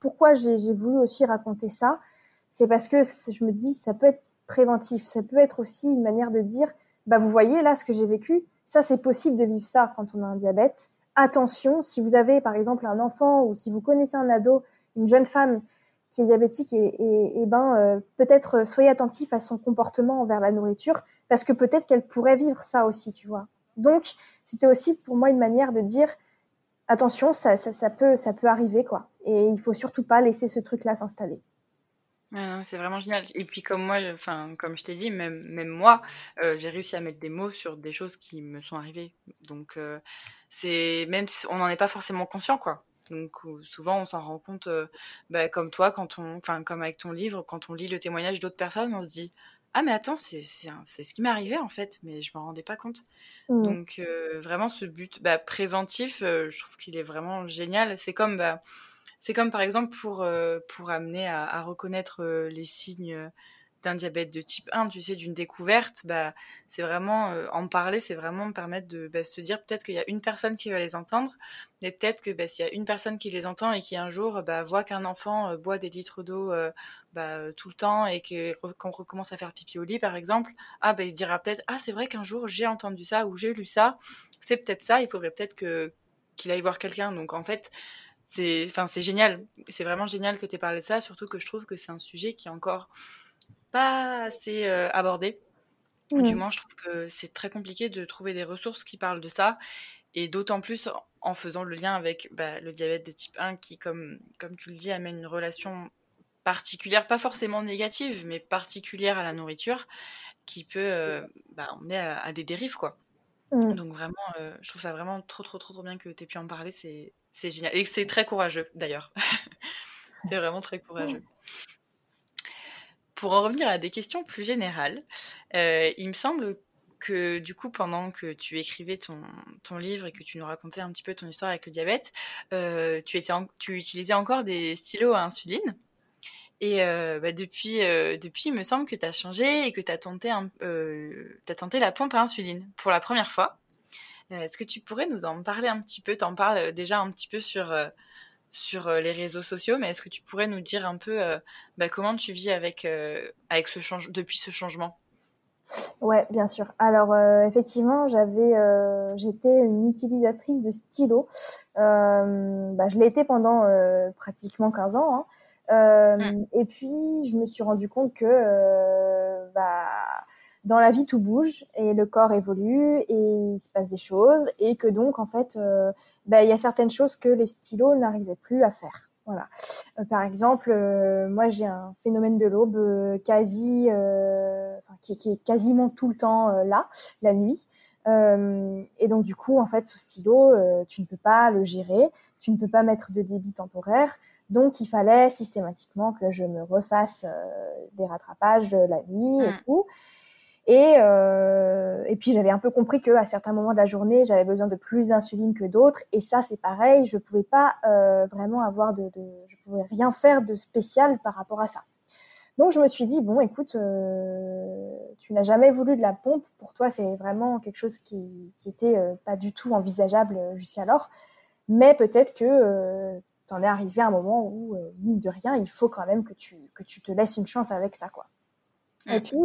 pourquoi j'ai, j'ai voulu aussi raconter ça, c'est parce que je me dis, ça peut être préventif. Ça peut être aussi une manière de dire, bah vous voyez là ce que j'ai vécu, ça c'est possible de vivre ça quand on a un diabète. Attention, si vous avez par exemple un enfant ou si vous connaissez un ado, une jeune femme qui est diabétique, et, et, ben euh, peut-être soyez attentif à son comportement envers la nourriture parce que peut-être qu'elle pourrait vivre ça aussi, tu vois. Donc c'était aussi pour moi une manière de dire attention, ça, ça, ça peut ça peut arriver quoi, et il faut surtout pas laisser ce truc-là s'installer c'est vraiment génial. Et puis comme moi, enfin comme je t'ai dit, même, même moi, euh, j'ai réussi à mettre des mots sur des choses qui me sont arrivées. Donc euh, c'est même si on n'en est pas forcément conscient, quoi. Donc souvent on s'en rend compte, euh, bah, comme toi, quand on, enfin comme avec ton livre, quand on lit le témoignage d'autres personnes, on se dit ah mais attends c'est c'est ce qui m'est arrivé en fait, mais je m'en rendais pas compte. Mmh. Donc vraiment ce but bah, préventif, je trouve qu'il est vraiment génial. C'est comme bah c'est comme par exemple pour, euh, pour amener à, reconnaître euh, les signes euh, d'un diabète de type 1, tu sais, d'une découverte, bah, c'est vraiment, en parler, c'est vraiment permettre de bah, se dire peut-être qu'il y a une personne qui va les entendre, mais peut-être que bah, s'il y a une personne qui les entend et qui un jour bah, voit qu'un enfant boit des litres d'eau bah, tout le temps et qu'on recommence à faire pipi au lit, par exemple, ah, bah, il dira peut-être, ah, c'est vrai qu'un jour j'ai entendu ça ou j'ai lu ça, c'est peut-être ça, il faudrait peut-être que qu'il aille voir quelqu'un. Donc en fait, c'est c'est génial c'est vraiment génial que tu aies parlé de ça surtout que je trouve que c'est un sujet qui est encore pas assez euh, abordé du moins je trouve que c'est très compliqué de trouver des ressources qui parlent de ça et d'autant plus en faisant le lien avec bah, le diabète de type 1 qui comme comme tu le dis amène une relation particulière pas forcément négative mais particulière à la nourriture qui peut euh, bah, emmener à, des dérives quoi donc vraiment euh, je trouve ça vraiment trop trop trop trop bien que tu aies pu en parler c'est c'est génial. Et c'est très courageux, d'ailleurs. c'est vraiment très courageux. Pour en revenir à des questions plus générales, euh, il me semble que du coup, pendant que tu écrivais ton, ton, livre et que tu nous racontais un petit peu ton histoire avec le diabète, tu, étais tu utilisais encore des stylos à insuline. Et bah, depuis, depuis, il me semble que tu as changé et que tu as, tenté as tenté la pompe à insuline pour la première fois. Est-ce que tu pourrais nous en parler un petit peu? Tu en parles déjà un petit peu sur, sur les réseaux sociaux, mais est-ce que tu pourrais nous dire un peu bah, comment tu vis avec, avec ce change depuis ce changement? Ouais, bien sûr. Alors effectivement, j'avais, j'étais une utilisatrice de stylo. Bah, je l'ai été pendant pratiquement 15 ans. Hein. Mmh. Et puis, je me suis rendu compte que bah, dans la vie tout bouge et le corps évolue et il se passe des choses et que donc en fait euh, bah, il y a certaines choses que les stylos n'arrivaient plus à faire. Voilà. Euh, par exemple, euh, moi j'ai un phénomène de l'aube quasi, qui, qui, est quasiment tout le temps là, la nuit. et donc du coup, en fait, ce stylo, tu ne peux pas le gérer, tu ne peux pas mettre de débit temporaire. Donc il fallait systématiquement que je me refasse des rattrapages la nuit et mmh. tout. Et, euh, et puis j'avais un peu compris que à certains moments de la journée, j'avais besoin de plus d'insuline que d'autres. Et ça, c'est pareil, je pouvais pas euh, vraiment avoir de, de, je pouvais rien faire de spécial par rapport à ça. Donc je me suis dit bon, écoute, euh, tu n'as jamais voulu de la pompe. Pour toi, c'est vraiment quelque chose qui, qui était pas du tout envisageable jusqu'alors. Mais peut-être que tu en es arrivé à un moment où mine de rien, il faut quand même que tu que tu te laisses une chance avec ça, quoi. Et mmh. puis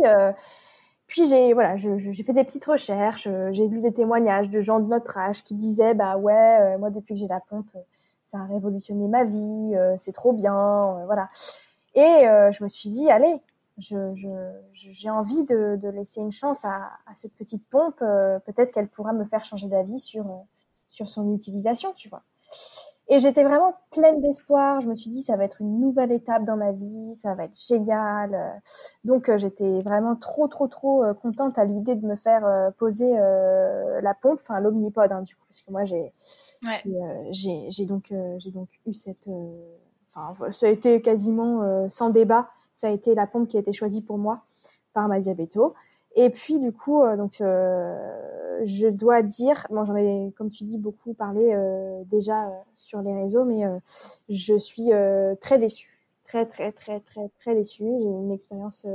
puis j'ai voilà, j'ai fait des petites recherches, euh, j'ai lu des témoignages de gens de notre âge qui disaient bah ouais, euh, moi depuis que j'ai la pompe, euh, ça a révolutionné ma vie, c'est trop bien, voilà. Et je me suis dit allez, je j'ai envie de, de, laisser une chance à, à cette petite pompe, peut-être qu'elle pourra me faire changer d'avis sur sur son utilisation, tu vois. Et j'étais vraiment pleine d'espoir. Je me suis dit, ça va être une nouvelle étape dans ma vie, ça va être génial. Donc, euh, j'étais vraiment trop, trop, trop euh, contente à l'idée de me faire euh, poser la pompe, enfin l'omnipode, hein, du coup, parce que moi, j'ai, j'ai, donc, j'ai donc eu cette, enfin, ça a été quasiment sans débat. Ça a été la pompe qui a été choisie pour moi par ma diabéto. Et puis du coup, euh, donc euh, je dois dire, bon, j'en ai, comme tu dis, beaucoup parlé euh, déjà sur les réseaux, mais je suis très déçue, très très très très très déçue. J'ai une expérience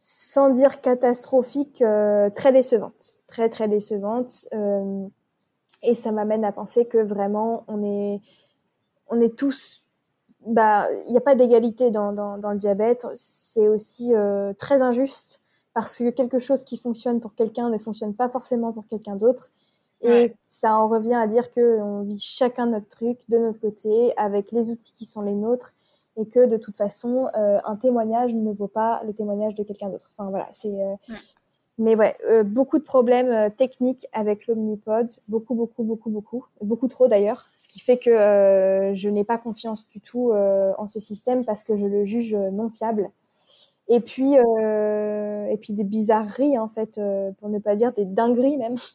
sans dire catastrophique, très décevante, très très décevante. et ça m'amène à penser que vraiment on est, on est tous bah, il n'y a pas d'égalité dans, le diabète. C'est aussi très injuste parce que quelque chose qui fonctionne pour quelqu'un ne fonctionne pas forcément pour quelqu'un d'autre. Et ça en revient à dire que on vit chacun notre truc de notre côté avec les outils qui sont les nôtres et que de toute façon euh, un témoignage ne vaut pas le témoignage de quelqu'un d'autre. Enfin voilà, c'est euh, mais ouais, euh, beaucoup de problèmes techniques avec l'Omnipod, beaucoup beaucoup beaucoup beaucoup, beaucoup trop d'ailleurs, ce qui fait que je n'ai pas confiance du tout en ce système parce que je le juge non fiable. Et puis, euh, et puis des bizarreries, en fait, euh, pour ne pas dire des dingueries même.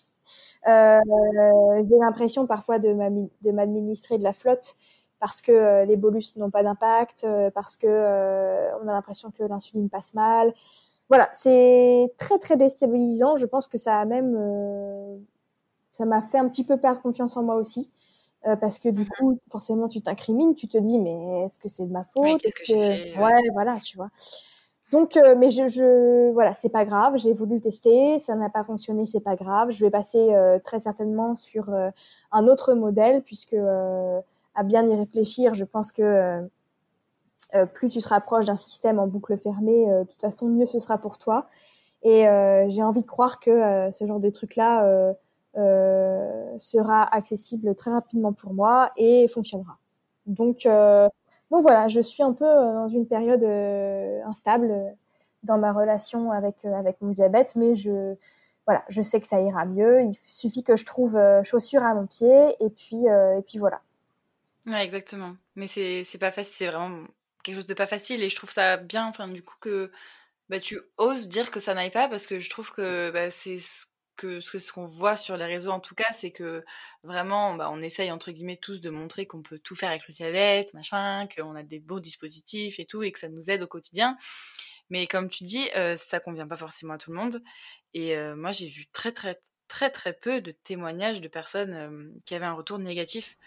Euh, j'ai l'impression parfois de m'administrer de la flotte parce que les bolus n'ont pas d'impact, parce que on a l'impression que l'insuline passe mal. Voilà, c'est très très déstabilisant. Je pense que ça a même, ça m'a fait un petit peu perdre confiance en moi aussi. parce que du coup, forcément, tu t'incrimines, tu te dis, mais est-ce que c'est de ma faute? Qu'est-ce que, fait? Ouais, voilà, tu vois. Donc, euh, mais je, voilà, c'est pas grave. J'ai voulu tester, ça n'a pas fonctionné, c'est pas grave. Je vais passer euh, très certainement sur euh, un autre modèle, puisque à bien y réfléchir, je pense que plus tu te rapproches d'un système en boucle fermée, de toute façon, mieux ce sera pour toi. Et j'ai envie de croire que ce genre de truc-là sera accessible très rapidement pour moi et fonctionnera. Donc donc voilà, je suis un peu euh, dans une période euh, instable euh, dans ma relation avec avec mon diabète, mais je voilà, je sais que ça ira mieux. Il suffit que je trouve chaussures à mon pied et puis et puis voilà. Ouais, exactement. Mais c'est c'est pas facile, c'est vraiment quelque chose de pas facile et je trouve ça bien, enfin du coup que bah, tu oses dire que ça n'aille pas parce que je trouve que bah, c'est que ce qu'on voit sur les réseaux en tout cas, c'est que vraiment, bah, on essaye entre guillemets tous de montrer qu'on peut tout faire avec le diabète, machin, qu'on a des beaux dispositifs et tout, et que ça nous aide au quotidien. Mais comme tu dis, euh, ça convient pas forcément à tout le monde. Et euh, moi, j'ai vu très très très très peu de témoignages de personnes qui avaient un retour négatif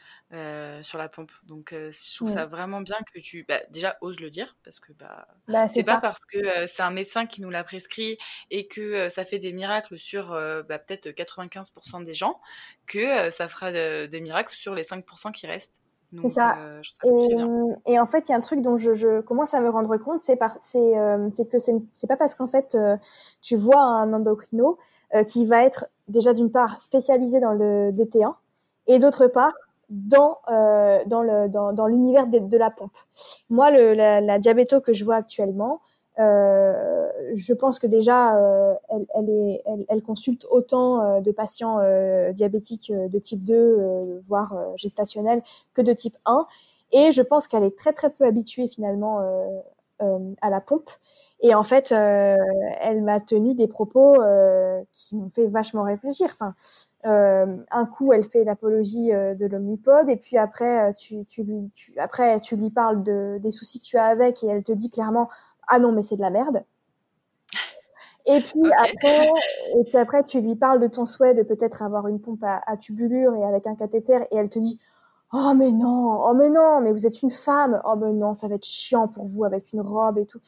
sur la pompe. Donc je trouve ça vraiment bien que tu bah, déjà oses le dire parce que bah, bah c'est pas parce que c'est un médecin qui nous l'a prescrit et que ça fait des miracles sur bah, peut-être 95% des gens que ça fera des miracles sur les 5% qui restent. C'est ça. et, en fait, il y a un truc dont je, commence à me rendre compte, c'est que c'est pas parce qu'en fait tu vois un endocrino qui va être déjà d'une part spécialisé dans le DT1 et d'autre part dans euh, dans le dans, l'univers de, la pompe. Moi, la, la diabéto que je vois actuellement, euh, je pense que déjà euh, elle, est, elle, elle, consulte autant de patients diabétiques de type 2, voire gestationnels, que de type 1. Et je pense qu'elle est très très peu habituée finalement à la pompe. Et en fait, euh, elle m'a tenu des propos euh, qui m'ont fait vachement réfléchir. Enfin, euh, un coup, elle fait l'apologie de l'omnipode, et puis après, tu, tu lui, tu, après, tu lui parles de, des soucis que tu as avec, et elle te dit clairement, ah non, mais c'est de la merde. Et puis après, et puis après, tu lui parles de ton souhait de peut-être avoir une pompe à, à, tubulure et avec un cathéter, et elle te dit, oh mais non, oh mais non, mais vous êtes une femme, oh mais non, ça va être chiant pour vous avec une robe et tout.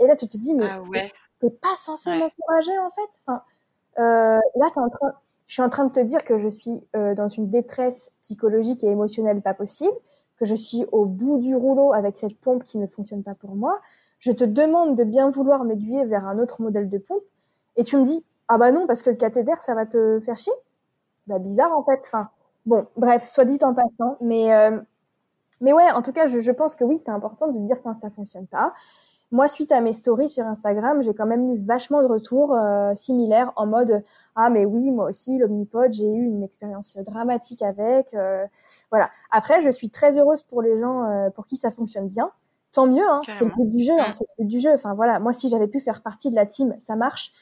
Et là, tu te dis, mais ah t'es pas censé m'encourager en fait. Enfin, euh, là, es en train, je suis en train de te dire que je suis euh, dans une détresse psychologique et émotionnelle pas possible, que je suis au bout du rouleau avec cette pompe qui ne fonctionne pas pour moi. Je te demande de bien vouloir m'aiguiller vers un autre modèle de pompe, et tu me dis, ah bah non, parce que le cathéter, ça va te faire chier. Bah bizarre en fait. Enfin, bon, bref, soit dit en passant, mais euh, mais ouais, en tout cas, je, je pense que oui, c'est important de dire quand ça fonctionne pas. Moi, suite à mes stories sur Instagram, j'ai quand même eu vachement de retours euh, similaires en mode ah mais oui moi aussi l'omnipode j'ai eu une expérience dramatique avec euh, voilà. Après, je suis très heureuse pour les gens euh, pour qui ça fonctionne bien. Tant mieux, hein, c'est le but du jeu, hein, c'est le but du jeu. Enfin voilà, moi si j'avais pu faire partie de la team, ça marche,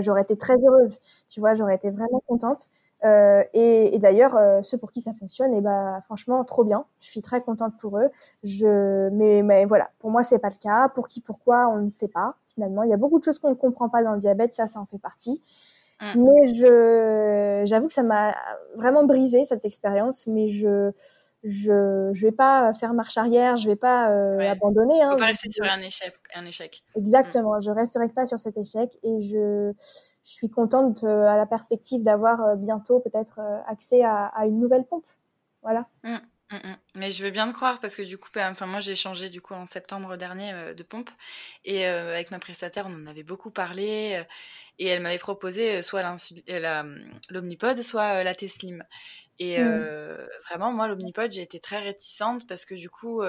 j'aurais été très heureuse. Tu vois, j'aurais été vraiment contente. Euh, et, et d'ailleurs, euh, ceux pour qui ça fonctionne, et eh ben franchement, trop bien. Je suis très contente pour eux. Je, mais, mais voilà, pour moi, c'est pas le cas. Pour qui, pourquoi, on ne sait pas. Finalement, il y a beaucoup de choses qu'on ne comprend pas dans le diabète. Ça, ça en fait partie. Mm. Mais je, j'avoue que ça m'a vraiment brisé cette expérience. Mais je, je, je vais pas faire marche arrière. Je vais pas euh, abandonner. Hein, pas rester sur un échec. Un échec. Exactement. Mm. Je resterai pas sur cet échec et je je suis contente à la perspective d'avoir euh, bientôt peut-être euh, accès à, une nouvelle pompe. Voilà. Mmh, mmh, mmh. Mais je veux bien te croire parce que du coup, enfin moi j'ai changé du coup en septembre dernier euh, de pompe et avec ma prestataire on en avait beaucoup parlé et elle m'avait proposé soit l'omnipode soit la T-Slim. Et vraiment, moi, l'Omnipode, j'ai été très réticente parce que du coup,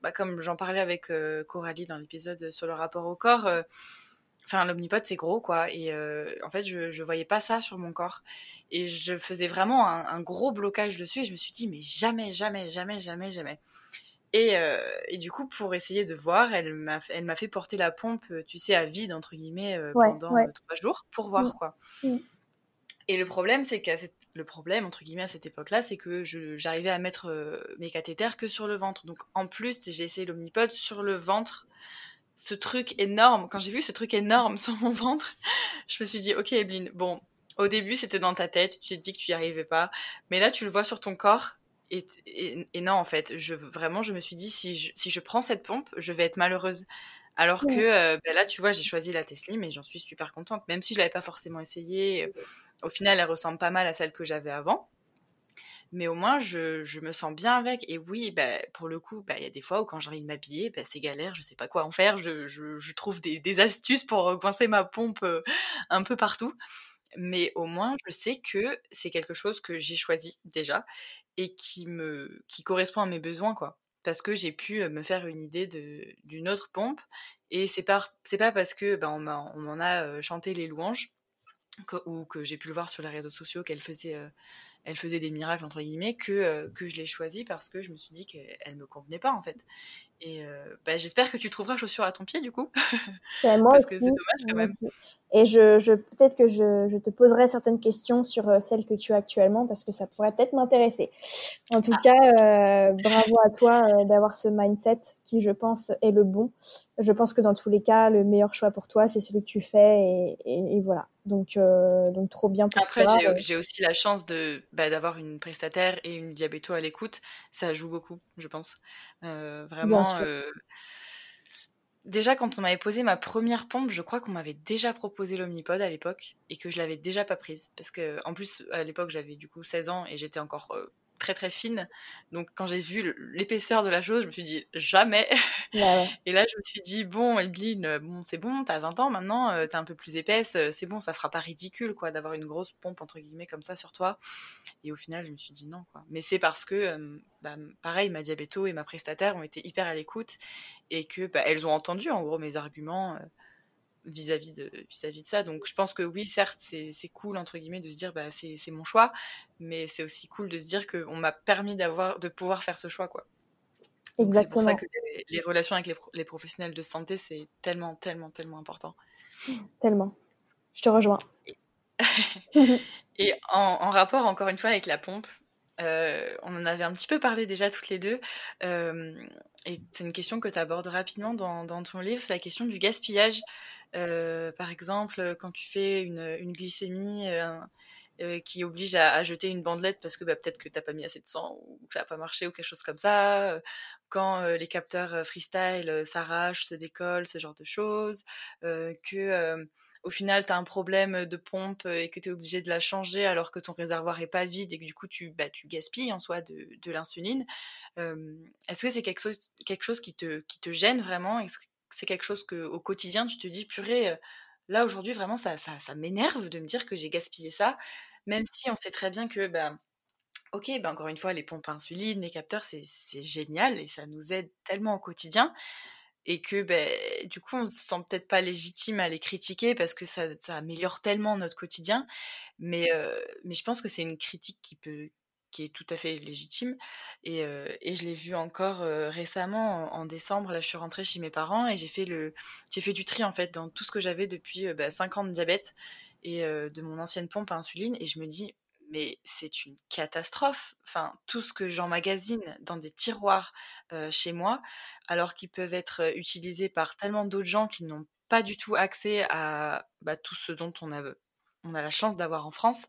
bah, comme j'en parlais avec Coralie dans l'épisode sur le rapport au corps, Enfin, l'omnipode, c'est gros, quoi. Et euh, en fait, je, je voyais pas ça sur mon corps. Et je faisais vraiment un, gros blocage dessus. Et je me suis dit, mais jamais, jamais, jamais, jamais, jamais. Et, euh, et du coup, pour essayer de voir, elle m'a, elle m'a fait porter la pompe, euh, tu sais, à vide, entre guillemets, pendant trois jours, pour voir, mmh. quoi. Mmh. Et le problème, c'est qu'à le problème, entre guillemets, à cette époque-là, c'est que j'arrivais à mettre mes cathéters que sur le ventre. Donc, en plus, j'ai essayé l'omnipode sur le ventre ce truc énorme, quand j'ai vu ce truc énorme sur mon ventre, je me suis dit, ok Evelyne, bon, au début c'était dans ta tête, tu t'es dit que tu n'y arrivais pas, mais là tu le vois sur ton corps, et, et, non en fait, je, vraiment je me suis dit, si je, si je prends cette pompe, je vais être malheureuse. Alors que euh, ben là, tu vois, j'ai choisi la Tesla, mais j'en suis super contente. Même si je l'avais pas forcément essayée, au final, elle ressemble pas mal à celle que j'avais avant mais au moins je, je, me sens bien avec. Et oui, bah, pour le coup, bah, il y a des fois où quand j'ai envie de m'habiller, bah, c'est galère, je sais pas quoi en faire, je, je, trouve des, des, astuces pour coincer ma pompe un peu partout. Mais au moins, je sais que c'est quelque chose que j'ai choisi déjà et qui me qui correspond à mes besoins, quoi. Parce que j'ai pu me faire une idée d'une autre pompe et c'est pas pas parce que bah, on m'en a chanté les louanges ou que j'ai pu le voir sur les réseaux sociaux qu'elle faisait elle faisait des miracles entre guillemets que, que je l'ai choisie parce que je me suis dit qu'elle me convenait pas en fait. Et bah, j'espère que tu trouveras chaussure à ton pied du coup. moi parce que c'est dommage quand même. Et je, je peut-être que je, je, te poserai certaines questions sur celles que tu as actuellement parce que ça pourrait peut-être m'intéresser. En tout ah. cas, bravo à toi d'avoir ce mindset qui, je pense, est le bon. Je pense que dans tous les cas, le meilleur choix pour toi, c'est celui que tu fais et, et, voilà. Donc, donc trop bien pour Après, j'ai aussi la chance de bah, d'avoir une prestataire et une diabéto à l'écoute. Ça joue beaucoup, je pense. vraiment euh, déjà, quand on m'avait posé ma première pompe, je crois qu'on m'avait déjà proposé l'omnipode à l'époque et que je l'avais déjà pas prise. Parce que, en plus, à l'époque, j'avais du coup 16 ans et j'étais encore euh, très très fine. Donc quand j'ai vu l'épaisseur de la chose, je me suis dit jamais. Et là, je me suis dit bon, Emeline, bon, c'est bon, t'as 20 ans maintenant, euh, t'es un peu plus épaisse, euh, c'est bon, ça fera pas ridicule quoi d'avoir une grosse pompe entre guillemets comme ça sur toi. Et au final, je me suis dit non quoi. Mais c'est parce que euh, bah, pareil, ma diabéto et ma prestataire ont été hyper à l'écoute et que bah, elles ont entendu en gros mes arguments vis-à-vis de, vis-à-vis de ça. Donc je pense que oui, certes, c'est, cool, entre guillemets, de se dire bah, c'est, mon choix, mais c'est aussi cool de se dire qu'on m'a permis d'avoir, de pouvoir faire ce choix. Quoi. Exactement. c'est pour ça que les, relations avec les, professionnels de santé, c'est tellement, tellement, tellement important. Tellement. Je te rejoins. Et en, rapport, encore une fois, avec la pompe, euh, on en avait un petit peu parlé déjà toutes les deux. Euh, et c'est une question que tu abordes rapidement dans, dans, ton livre, c'est la question du gaspillage. Euh, par exemple, quand tu fais une, glycémie euh, euh, qui oblige à, jeter une bandelette parce que bah, peut-être que tu n'as pas mis assez de sang ou que ça n'a pas marché ou quelque chose comme ça, quand les capteurs freestyle s'arrachent, se décollent, ce genre de choses, que au final, tu as un problème de pompe et que tu es obligé de la changer alors que ton réservoir est pas vide et que du coup, tu, bah, tu gaspilles en soi de, l'insuline. Est-ce que c'est quelque chose, quelque chose qui, te, qui te gêne vraiment? C'est quelque chose que au quotidien, tu te dis, purée, là aujourd'hui, vraiment, ça, ça, m'énerve de me dire que j'ai gaspillé ça, même si on sait très bien que, ben, ok, ben, encore une fois, les pompes à insuline, les capteurs, c'est génial et ça nous aide tellement au quotidien. Et que ben, du coup, on se sent peut-être pas légitime à les critiquer parce que ça, ça améliore tellement notre quotidien. Mais, mais je pense que c'est une critique qui peut, qui est tout à fait légitime. Et, et je l'ai vu encore récemment, en, décembre, là je suis rentrée chez mes parents et j'ai fait, le, j'ai fait du tri en fait dans tout ce que j'avais depuis bah, 5 ans de diabète et de mon ancienne pompe à insuline. Et je me dis, mais c'est une catastrophe. Enfin, tout ce que j'emmagasine dans des tiroirs chez moi, alors qu'ils peuvent être utilisés par tellement d'autres gens qui n'ont pas du tout accès à bah, tout ce dont on a on a la chance d'avoir en France.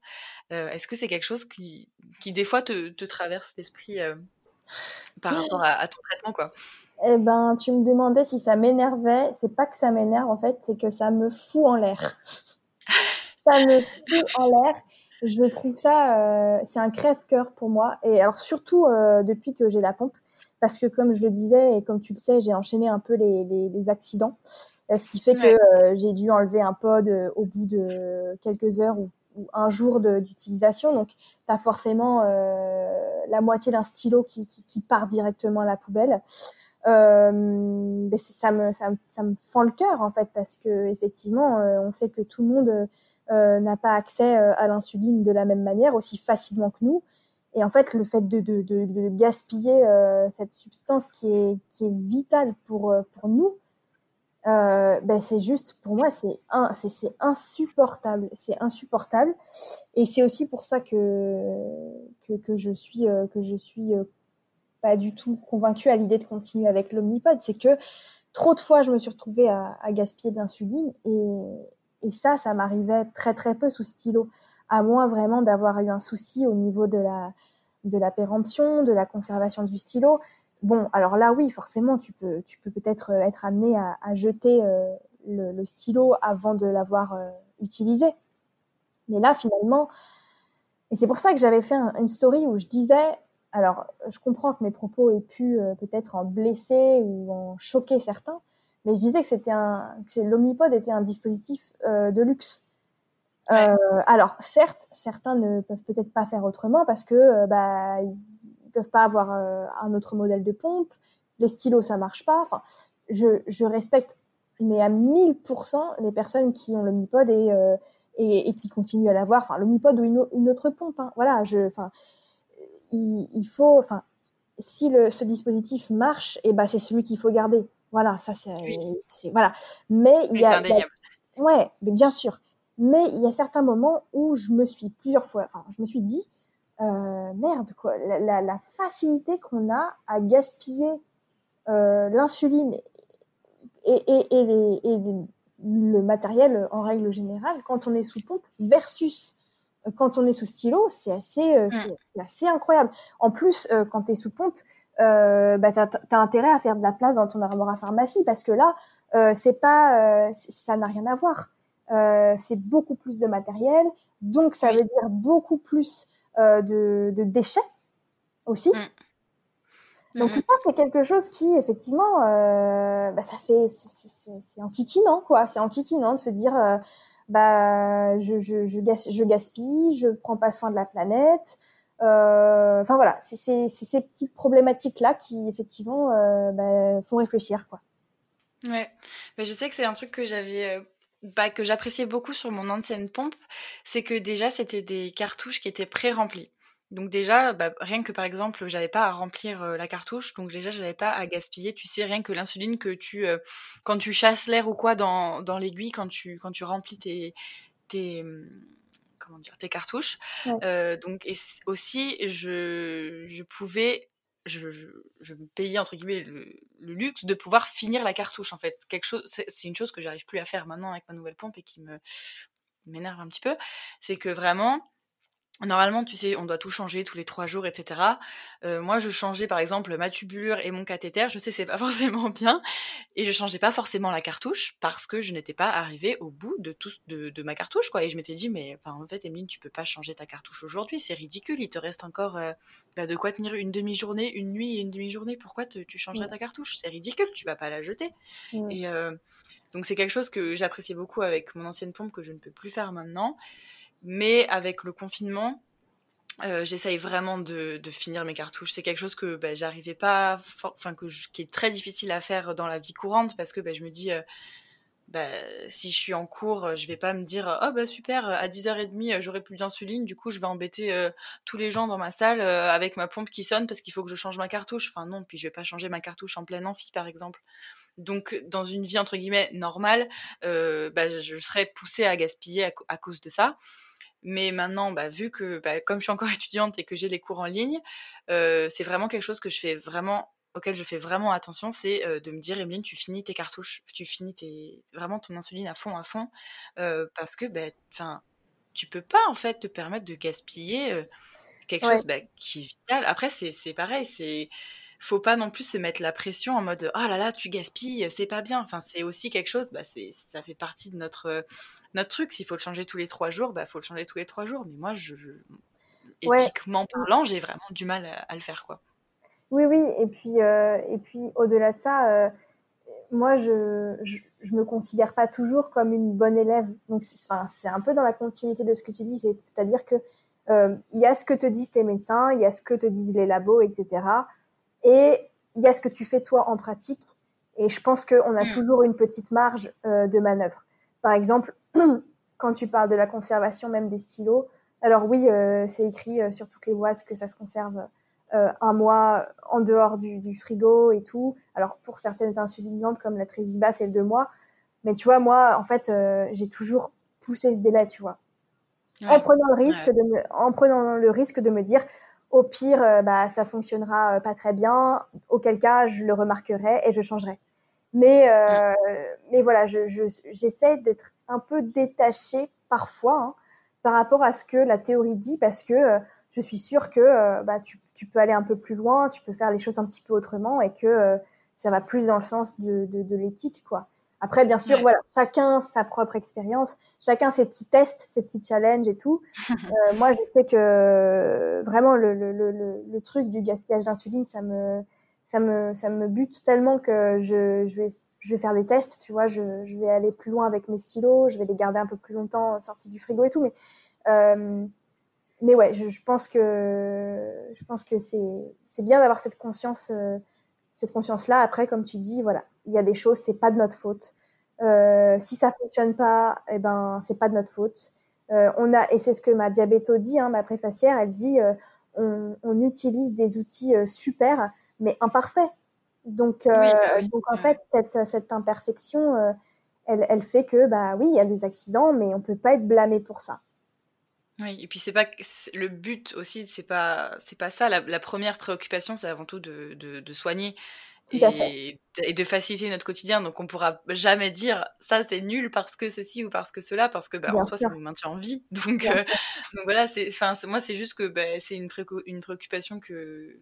Euh, est-ce que c'est quelque chose qui, qui des fois te, te traverse l'esprit euh, par rapport à, ton traitement quoi? Eh ben, tu me demandais si ça m'énervait. C'est pas que ça m'énerve en fait, c'est que ça me fout en l'air. ça me fout en l'air. Je trouve ça, euh, c'est un crève-cœur pour moi. Et alors surtout depuis que j'ai la pompe, parce que comme je le disais et comme tu le sais, j'ai enchaîné un peu les, les, les accidents. Euh, ce qui fait que euh, j'ai dû enlever un pod euh, au bout de quelques heures ou, un jour d'utilisation. Donc, tu as forcément la moitié d'un stylo qui, qui, qui, part directement à la poubelle. Euh, ça, me, ça, ça, me fend le cœur en fait parce que effectivement on sait que tout le monde euh, n'a pas accès à l'insuline de la même manière aussi facilement que nous et en fait le fait de, de, de, de gaspiller cette substance qui est, qui est vitale pour, pour nous euh, ben c'est juste pour moi c'est insupportable. C'est insupportable. Et c'est aussi pour ça que que, je suis euh, que je suis euh, pas du tout convaincue à l'idée de continuer avec l'omnipode c'est que trop de fois je me suis retrouvée à, à gaspiller de l'insuline et, et ça ça m'arrivait très très peu sous stylo. À moins vraiment d'avoir eu un souci au niveau de la de la péremption de la conservation du stylo Bon, alors là, oui, forcément, tu peux, tu peux peut-être euh, être amené à, jeter euh, le, stylo avant de l'avoir euh, utilisé. Mais là, finalement, et c'est pour ça que j'avais fait une story où je disais, alors, je comprends que mes propos aient pu peut-être en blesser ou en choquer certains, mais je disais que c'était un, que l'omnipode était un dispositif de luxe. alors, certes, certains ne peuvent peut-être pas faire autrement parce que bah, peuvent pas avoir euh, un autre modèle de pompe, les stylos ça marche pas. Enfin, je, je respecte mais à 1000% les personnes qui ont l'omnipode et, euh, et, qui continue à l'avoir, enfin l'omnipode ou une, autre pompe. Hein. Voilà, je, enfin, il, faut, enfin, si le, ce dispositif marche, et eh ben c'est celui qu'il faut garder. Voilà, ça c'est, voilà. Mais il y a, ouais, mais bien sûr. Mais il y a certains moments où je me suis plusieurs fois, enfin, je me suis dit, euh, merde quoi, la, la, facilité qu'on a à gaspiller euh, l'insuline et, et, et, les, et le matériel en règle générale quand on est sous pompe versus quand on est sous stylo, c'est assez, euh, assez incroyable. En plus, euh, quand tu es sous pompe, euh, bah, tu as, intérêt à faire de la place dans ton armoire à pharmacie parce que là, euh, c'est pas, ça n'a rien à voir. c'est beaucoup plus de matériel, donc ça veut dire beaucoup plus de, de, déchets aussi. Mm. Donc tout ça, c'est quelque chose qui, effectivement, bah, ça fait, c'est enquiquinant, quoi. C'est enquiquinant de se dire, bah je, je, je, gaspille, je prends pas soin de la planète. Euh, enfin voilà, c'est ces petites problématiques là qui effectivement euh, bah, font réfléchir quoi. Ouais, mais je sais que c'est un truc que j'avais euh, bah, que j'appréciais beaucoup sur mon ancienne pompe, c'est que déjà c'était des cartouches qui étaient pré-remplies. Donc déjà, bah, rien que par exemple, j'avais pas à remplir la cartouche, donc déjà j'avais pas à gaspiller. Tu sais, rien que l'insuline que tu, quand tu chasses l'air ou quoi dans, dans l'aiguille, quand tu, quand tu remplis tes, tes, mmh, comment dire, tes cartouches. donc et aussi, je, je pouvais, je, je, me payais entre guillemets le, le, luxe de pouvoir finir la cartouche en fait. Quelque chose, c'est une chose que j'arrive plus à faire maintenant avec ma nouvelle pompe et qui me m'énerve un petit peu, c'est que vraiment Normalement, tu sais, on doit tout changer tous les trois jours, etc. Euh, moi, je changeais par exemple ma tubulure et mon cathéter. Je sais, c'est pas forcément bien, et je changeais pas forcément la cartouche parce que je n'étais pas arrivée au bout de tout de, de ma cartouche, quoi. Et je m'étais dit, mais enfin, en fait, Emeline, tu peux pas changer ta cartouche aujourd'hui, c'est ridicule. Il te reste encore euh, bah, de quoi tenir une demi-journée, une nuit et une demi-journée. Pourquoi tu changerais ta cartouche? C'est ridicule. Tu vas pas la jeter. Et euh, donc c'est quelque chose que j'appréciais beaucoup avec mon ancienne pompe que je ne peux plus faire maintenant. Mais avec le confinement, euh, j'essaye vraiment de, finir mes cartouches. C'est quelque chose que bah, j'arrivais pas, enfin que qui est très difficile à faire dans la vie courante parce que bah, je me dis, euh, bah, si je suis en cours, je vais pas me dire, oh bah super, à 10h30 j'aurai plus d'insuline, du coup je vais embêter euh, tous les gens dans ma salle avec ma pompe qui sonne parce qu'il faut que je change ma cartouche. Enfin non, puis je vais pas changer ma cartouche en pleine amphi par exemple. Donc dans une vie entre guillemets normale, bah, je serais poussée à gaspiller à cause de ça. Mais maintenant, bah, vu que bah, comme je suis encore étudiante et que j'ai les cours en ligne, euh, c'est vraiment quelque chose que je fais vraiment auquel je fais vraiment attention, c'est euh, de me dire, Emeline, tu finis tes cartouches, tu finis tes, vraiment ton insuline à fond, à fond, euh, parce que bah, tu peux pas en fait te permettre de gaspiller quelque chose bah, qui est vital. Après, c'est pareil, c'est faut pas non plus se mettre la pression en mode oh là là tu gaspilles c'est pas bien. Enfin c'est aussi quelque chose bah c'est ça fait partie de notre notre truc. S'il faut le changer tous les trois jours bah faut le changer tous les trois jours. Mais moi je, éthiquement parlant j'ai vraiment du mal à, le faire quoi. Oui oui. Et puis euh, et puis au-delà de ça euh, moi je, je, me considère pas toujours comme une bonne élève. Donc c'est un peu dans la continuité de ce que tu dis. C'est à dire que euh, il y a ce que te disent tes médecins il y a ce que te disent les labos etc et il y a ce que tu fais toi en pratique. Et je pense qu'on a mm. toujours une petite marge euh, de manœuvre. Par exemple, quand tu parles de la conservation même des stylos, alors oui, euh, c'est écrit euh, sur toutes les boîtes que ça se conserve un mois en dehors du, frigo et tout. Alors pour certaines insulinantes comme la Tresiba, c'est deux mois. Mais tu vois, moi, en fait, j'ai toujours poussé ce délai, tu vois. En prenant le risque de me, en prenant le risque de me dire, au pire, euh, bah, ça fonctionnera euh, pas très bien. Auquel cas, je le remarquerai et je changerai. Mais, euh, mais voilà, j'essaie je, d'être un peu détachée parfois hein, par rapport à ce que la théorie dit, parce que je suis sûre que bah, tu, tu, peux aller un peu plus loin, tu peux faire les choses un petit peu autrement et que ça va plus dans le sens de, de, de l'éthique, quoi. Après, bien sûr, voilà, chacun sa propre expérience, chacun ses petits tests, ses petits challenges et tout. Euh, moi, je sais que vraiment le, le, le, le truc du gaspillage d'insuline, ça me, ça me, ça me bute tellement que je, je vais, je vais faire des tests, tu vois, je, je vais aller plus loin avec mes stylos, je vais les garder un peu plus longtemps sortis du frigo et tout, mais, euh, mais ouais, je, je, pense que, je pense que c'est, c'est bien d'avoir cette conscience. Euh, cette conscience-là, après, comme tu dis, voilà, il y a des choses, c'est pas de notre faute. Euh, si ça fonctionne pas, eh ben, c'est pas de notre faute. on a, et c'est ce que ma diabéto dit, hein, ma préfacière, elle dit, on, on, utilise des outils super, mais imparfaits. Donc, bah donc en fait, cette, cette imperfection, elle, elle, fait que, bah oui, il y a des accidents, mais on peut pas être blâmé pour ça. Oui, et puis c'est pas le but aussi, c'est pas c'est pas ça. La, première préoccupation, c'est avant tout de, de, soigner et, et, de faciliter notre quotidien. Donc on pourra jamais dire ça c'est nul parce que ceci ou parce que cela, parce que bah, en soi ça nous maintient en vie. Donc, euh, donc voilà, c'est enfin moi c'est juste que bah, c'est une, une préoccupation que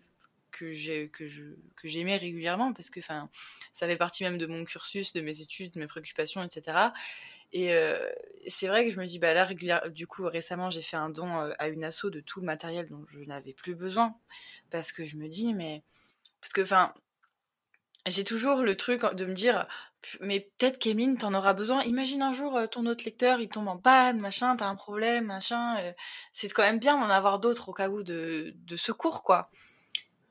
que j'ai que je que j'aimais régulièrement parce que enfin ça fait partie même de mon cursus, de mes études, de mes préoccupations, etc. Et euh, c'est vrai que je me dis, bah là, du coup, récemment, j'ai fait un don euh, à une asso de tout le matériel dont je n'avais plus besoin. Parce que je me dis, mais. Parce que, enfin, j'ai toujours le truc de me dire, mais peut-être qu'Emeline, t'en auras besoin. Imagine un jour, euh, ton autre lecteur, il tombe en panne, machin, t'as un problème, machin. c'est quand même bien d'en avoir d'autres au cas où de, de secours, quoi.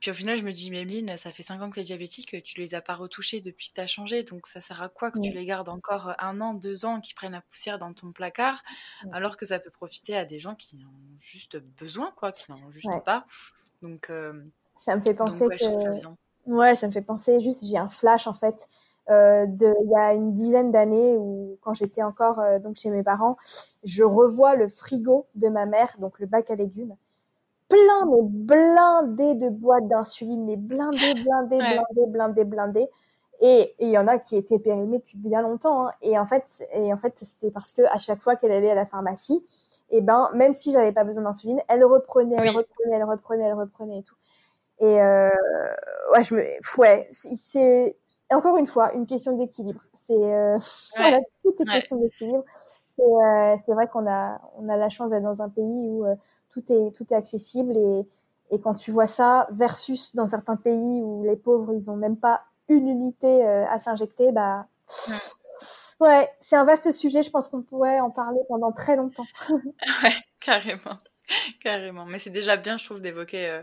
Puis au final, je me dis, Mémeline, ça fait 5 ans que tu es diabétique, tu les as pas retouchés depuis que tu as changé, donc ça sert à quoi que tu les gardes encore un an, deux ans, qui prennent la poussière dans ton placard, alors que ça peut profiter à des gens qui en ont juste besoin, quoi, qui n'en ont juste pas? Donc, euh, ça me fait penser que. Ouais, ça me fait penser, juste, j'ai un flash en fait. Euh, de, il y a une dizaine d'années où quand j'étais encore euh, donc chez mes parents, je revois le frigo de ma mère, donc le bac à légumes, plein, mais blindé de boîtes d'insuline, mais blindé, blindé, blindé, blindé, blindé. Et il y en a qui étaient périmés depuis bien longtemps. Hein. Et en fait, et en fait, c'était parce que à chaque fois qu'elle allait à la pharmacie, et eh ben, même si j'avais pas besoin d'insuline, elle reprenait, elle reprenait, elle reprenait, elle reprenait et tout. Et euh, ouais, je me, ouais, c'est encore une fois une question d'équilibre. C'est euh, voilà, tout est question d'équilibre. C'est euh, c'est vrai qu'on a on a la chance d'être dans un pays où euh, tout est, tout est accessible et, et quand tu vois ça versus dans certains pays où les pauvres, ils ont même pas une unité à s'injecter, bah, ouais, c'est un vaste sujet. Je pense qu'on pourrait en parler pendant très longtemps. ouais, carrément, carrément. Mais c'est déjà bien, je trouve, d'évoquer, euh,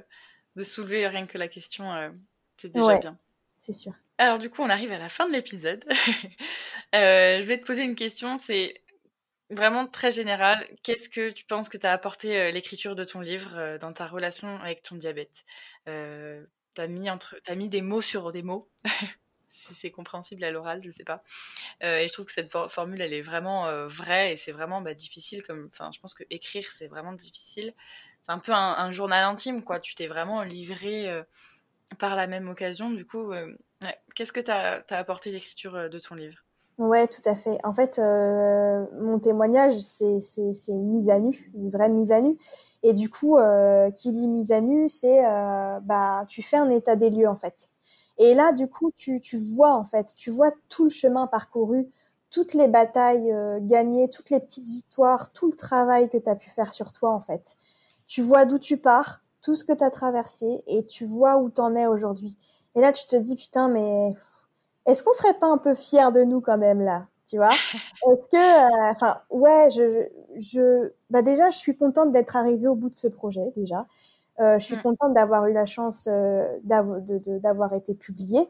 de soulever rien que la question. Euh, c'est déjà bien. C'est sûr. Alors du coup, on arrive à la fin de l'épisode. je vais te poser une question. C'est vraiment très général, qu'est-ce que tu penses que t'as apporté euh, l'écriture de ton livre euh, dans ta relation avec ton diabète? Euh, T'as mis, entre... As mis des mots sur des mots, si c'est compréhensible à l'oral, je sais pas. Euh, et je trouve que cette formule, elle est vraiment vraie et c'est vraiment bah, difficile. Comme... Enfin, je pense que écrire, c'est vraiment difficile. C'est un peu un, journal intime, quoi. Tu t'es vraiment livré par la même occasion. Du coup, qu'est-ce que t'as as apporté l'écriture de ton livre? Ouais, tout à fait. En fait, euh, mon témoignage, c'est une mise à nu, une vraie mise à nu. Et du coup, euh, qui dit mise à nu, c'est euh, bah tu fais un état des lieux en fait. Et là, du coup, tu, tu vois en fait, tu vois tout le chemin parcouru, toutes les batailles gagnées, toutes les petites victoires, tout le travail que tu as pu faire sur toi en fait. Tu vois d'où tu pars, tout ce que tu as traversé, et tu vois où t'en es aujourd'hui. Et là, tu te dis putain, mais est-ce qu'on serait pas un peu fier de nous quand même là tu vois? Est-ce que, euh, enfin, ouais, je, je, bah déjà, je suis contente d'être arrivée au bout de ce projet déjà. Euh, je suis mm. contente d'avoir eu la chance euh, d'avoir été publiée.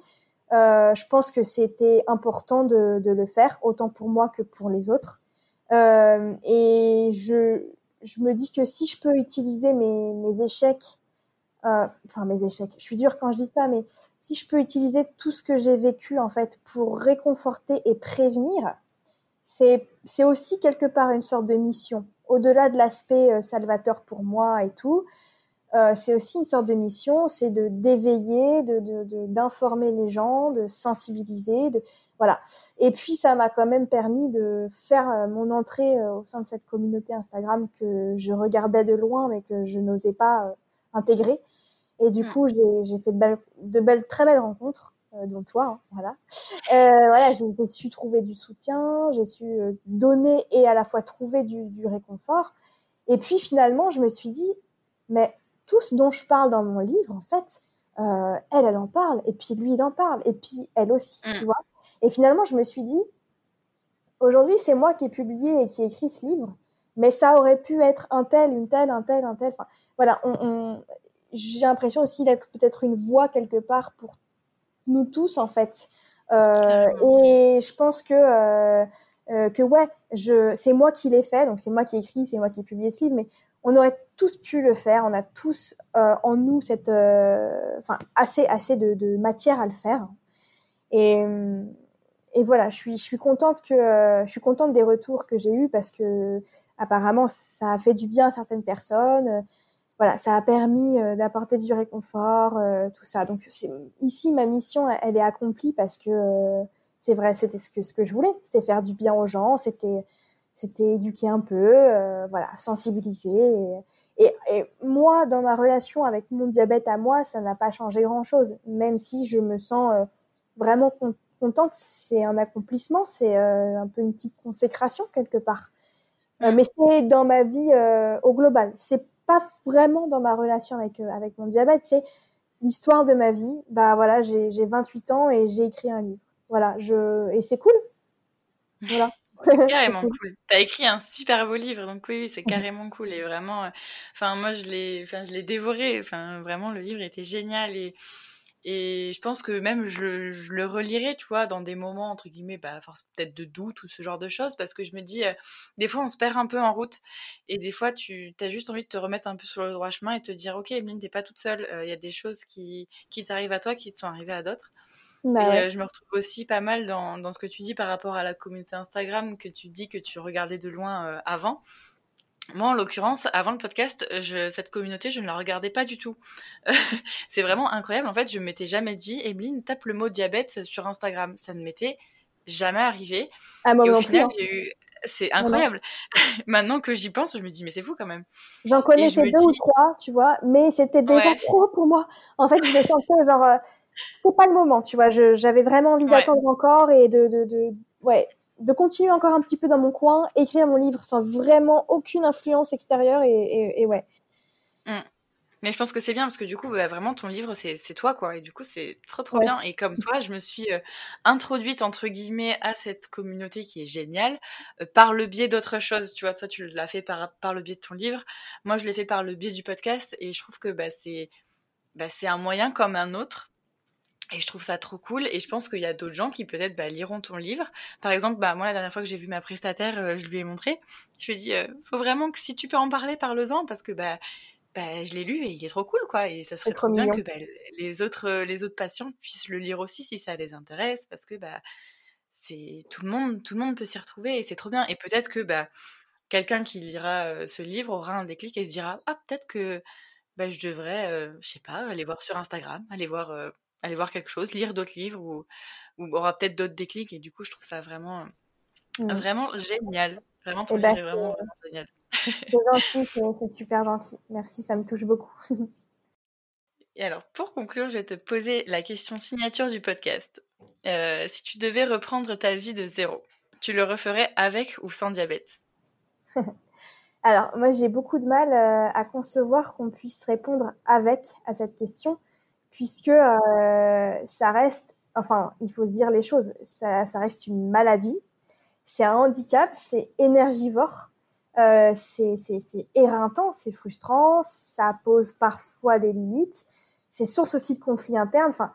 Je pense que c'était important de, de, le faire, autant pour moi que pour les autres. Et je, je me dis que si je peux utiliser mes, échecs, euh, enfin mes échecs, je suis dure quand je dis ça, mais si je peux utiliser tout ce que j'ai vécu en fait pour réconforter et prévenir, c'est aussi quelque part une sorte de mission. Au-delà de l'aspect euh, salvateur pour moi et tout, euh, c'est aussi une sorte de mission, c'est de d'éveiller, d'informer de, les gens, de sensibiliser, voilà. Et puis ça m'a quand même permis de faire euh, mon entrée euh, au sein de cette communauté Instagram que je regardais de loin mais que je n'osais pas intégrer et du hmm. coup, j'ai fait de belles, de belles, très belles rencontres, euh, dont toi, hein, voilà. Euh, voilà, j'ai su trouver du soutien, j'ai su euh, donner et à la fois trouver du, du, réconfort. Et puis finalement, je me suis dit, mais tout ce dont je parle dans mon livre, en fait, euh, elle, elle en parle, et puis lui, il en parle, et puis elle aussi, tu hmm. vois. Et finalement, je me suis dit, aujourd'hui, c'est moi qui ai publié et qui ai écrit ce livre, mais ça aurait pu être un tel, une telle, un tel, un tel. Enfin, voilà, on, on, j'ai l'impression aussi d'être peut-être une voix quelque part pour nous tous en fait. Euh, et je pense que euh, que ouais, je, c'est moi qui l'ai fait, donc c'est moi qui ai écrit, c'est moi qui ai publié ce livre, mais on aurait tous pu le faire. On a tous en nous cette, enfin, assez, assez de, de, matière à le faire. Et, et voilà, je suis, je suis contente que, je suis contente des retours que j'ai eus parce que apparemment ça a fait du bien à certaines personnes voilà, ça a permis euh, d'apporter du réconfort, euh, tout ça. Donc ici, ma mission, elle, est accomplie parce que euh, c'est vrai, c'était ce que, ce que je voulais, c'était faire du bien aux gens, c'était c'était éduquer un peu, voilà, sensibiliser. Et, et, moi, dans ma relation avec mon diabète à moi, ça n'a pas changé grand-chose, même si je me sens vraiment contente. C'est un accomplissement, c'est un peu une petite consécration quelque part. mais c'est dans ma vie au global. C'est pas vraiment dans ma relation avec, euh, avec mon diabète, c'est l'histoire de ma vie. Bah voilà, j'ai 28 ans et j'ai écrit un livre. Voilà, je et c'est cool. Voilà. C'est carrément cool. T'as écrit un super beau livre, donc oui, c'est carrément cool et vraiment. Euh, enfin, moi, je l'ai, enfin, je l'ai dévoré. Enfin, vraiment, le livre était génial et et je pense que même je, je, le relirai, tu vois, dans des moments, entre guillemets, bah, force peut-être de doute ou ce genre de choses, parce que je me dis, euh, des fois, on se perd un peu en route, et des fois, tu as juste envie de te remettre un peu sur le droit chemin et te dire, ok, Emeline, t'es pas toute seule, il y a des choses qui, qui t'arrivent à toi, qui te sont arrivées à d'autres. Bah et je me retrouve aussi pas mal dans, dans, ce que tu dis par rapport à la communauté Instagram, que tu dis que tu regardais de loin avant. Moi, en l'occurrence, avant le podcast, je, cette communauté, je ne la regardais pas du tout. c'est vraiment incroyable. En fait, je m'étais jamais dit, Emeline, tape le mot diabète sur Instagram. Ça ne m'était jamais arrivé. Ah, et au final, j'ai eu... C'est incroyable. Maintenant que j'y pense, je me dis, mais c'est fou quand même. J'en connaissais deux ou trois, tu vois, mais c'était déjà trop pour moi. En fait, je me sentais genre, euh, c'était pas le moment, tu vois. J'avais vraiment envie d'attendre encore et de, de, de, ouais, de continuer encore un petit peu dans mon coin, écrire mon livre sans vraiment aucune influence extérieure et, ouais. Mm. Mais je pense que c'est bien parce que du coup, bah, vraiment, ton livre, c'est toi, quoi. Et du coup, c'est trop, trop bien. Et comme toi, je me suis euh, introduite, entre guillemets, à cette communauté qui est géniale euh, par le biais d'autres choses. Tu vois, toi, tu l'as fait par, par le biais de ton livre. Moi, je l'ai fait par le biais du podcast. Et je trouve que bah, c'est bah, un moyen comme un autre et je trouve ça trop cool. Et je pense qu'il y a d'autres gens qui peut-être bah, liront ton livre. Par exemple, bah, moi, la dernière fois que j'ai vu ma prestataire, euh, je lui ai montré. Je lui ai dit, euh, faut vraiment que si tu peux en parler, parle-en, parce que bah, bah, je l'ai lu et il est trop cool, quoi. Et ça serait trop bien que bah, les, autres, euh, les autres patients puissent le lire aussi si ça les intéresse, parce que bah, c'est tout le monde, tout le monde peut s'y retrouver et c'est trop bien. Et peut-être que bah, quelqu'un qui lira ce livre aura un déclic et se dira, ah, peut-être que bah, je devrais, je sais pas, aller voir sur Instagram, aller voir aller voir quelque chose, lire d'autres livres ou, ou aura peut-être d'autres déclics. Et du coup, je trouve ça vraiment, mmh. vraiment génial. Vraiment, ton eh ben, vraiment, génial. C'est gentil, c'est super gentil. Merci, ça me touche beaucoup. Et alors, pour conclure, je vais te poser la question signature du podcast. Euh, si tu devais reprendre ta vie de zéro, tu le referais avec ou sans diabète? Alors, moi, j'ai beaucoup de mal euh, à concevoir qu'on puisse répondre avec à cette question puisque euh, ça reste, enfin, il faut se dire les choses, ça, ça reste une maladie, c'est un handicap, c'est énergivore, euh, c'est éreintant, c'est frustrant, ça pose parfois des limites, c'est source aussi de conflits internes. Enfin,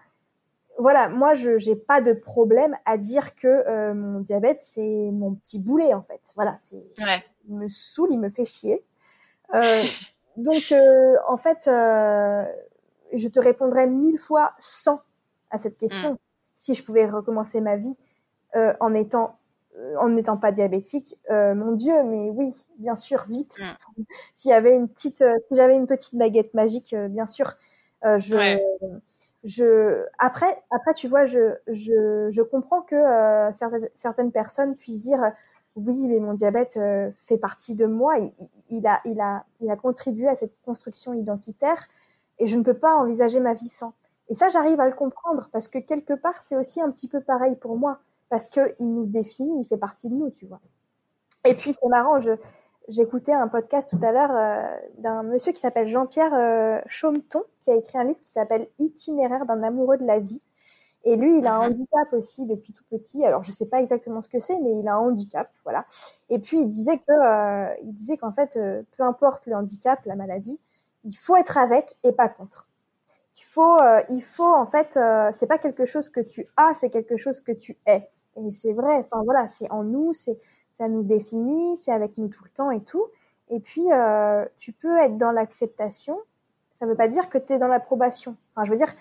voilà, moi, je n'ai pas de problème à dire que euh, mon diabète, c'est mon petit boulet, en fait. Voilà, c'est, ouais. il me saoule, il me fait chier. Euh, donc, euh, en fait, euh, je te répondrais mille fois sans à cette question. Mm. Si je pouvais recommencer ma vie euh, en étant euh, en n'étant pas diabétique, euh, mon Dieu, mais oui, bien sûr, vite. Mm. S'il y avait une petite, si j'avais une petite baguette magique, bien sûr, je, je, après, après, tu vois, je, je, je comprends que certaines, certaines personnes puissent dire, oui, mais mon diabète fait partie de moi. Il, il, a, il a, il a contribué à cette construction identitaire et je ne peux pas envisager ma vie sans. Et ça, j'arrive à le comprendre parce que quelque part, c'est aussi un petit peu pareil pour moi parce qu'il nous définit, il fait partie de nous, tu vois. Et puis, c'est marrant, j'écoutais un podcast tout à l'heure euh, d'un monsieur qui s'appelle Jean-Pierre euh, Chaumeton, qui a écrit un livre qui s'appelle Itinéraire d'un amoureux de la vie. Et lui, il a un mhm. handicap aussi depuis tout petit. Alors, je sais pas exactement ce que c'est, mais il a un handicap, voilà. Et puis, il disait que, euh, il disait qu'en fait, peu importe le handicap, la maladie, il faut être avec et pas contre. Il faut, euh, il faut en fait, euh, c'est pas quelque chose que tu as, c'est quelque chose que tu es. Et c'est vrai, enfin voilà, c'est en nous, c'est ça nous définit, c'est avec nous tout le temps et tout. Et puis, euh, tu peux être dans l'acceptation. Ça ne veut pas dire que tu es dans l'approbation. Enfin, je veux dire,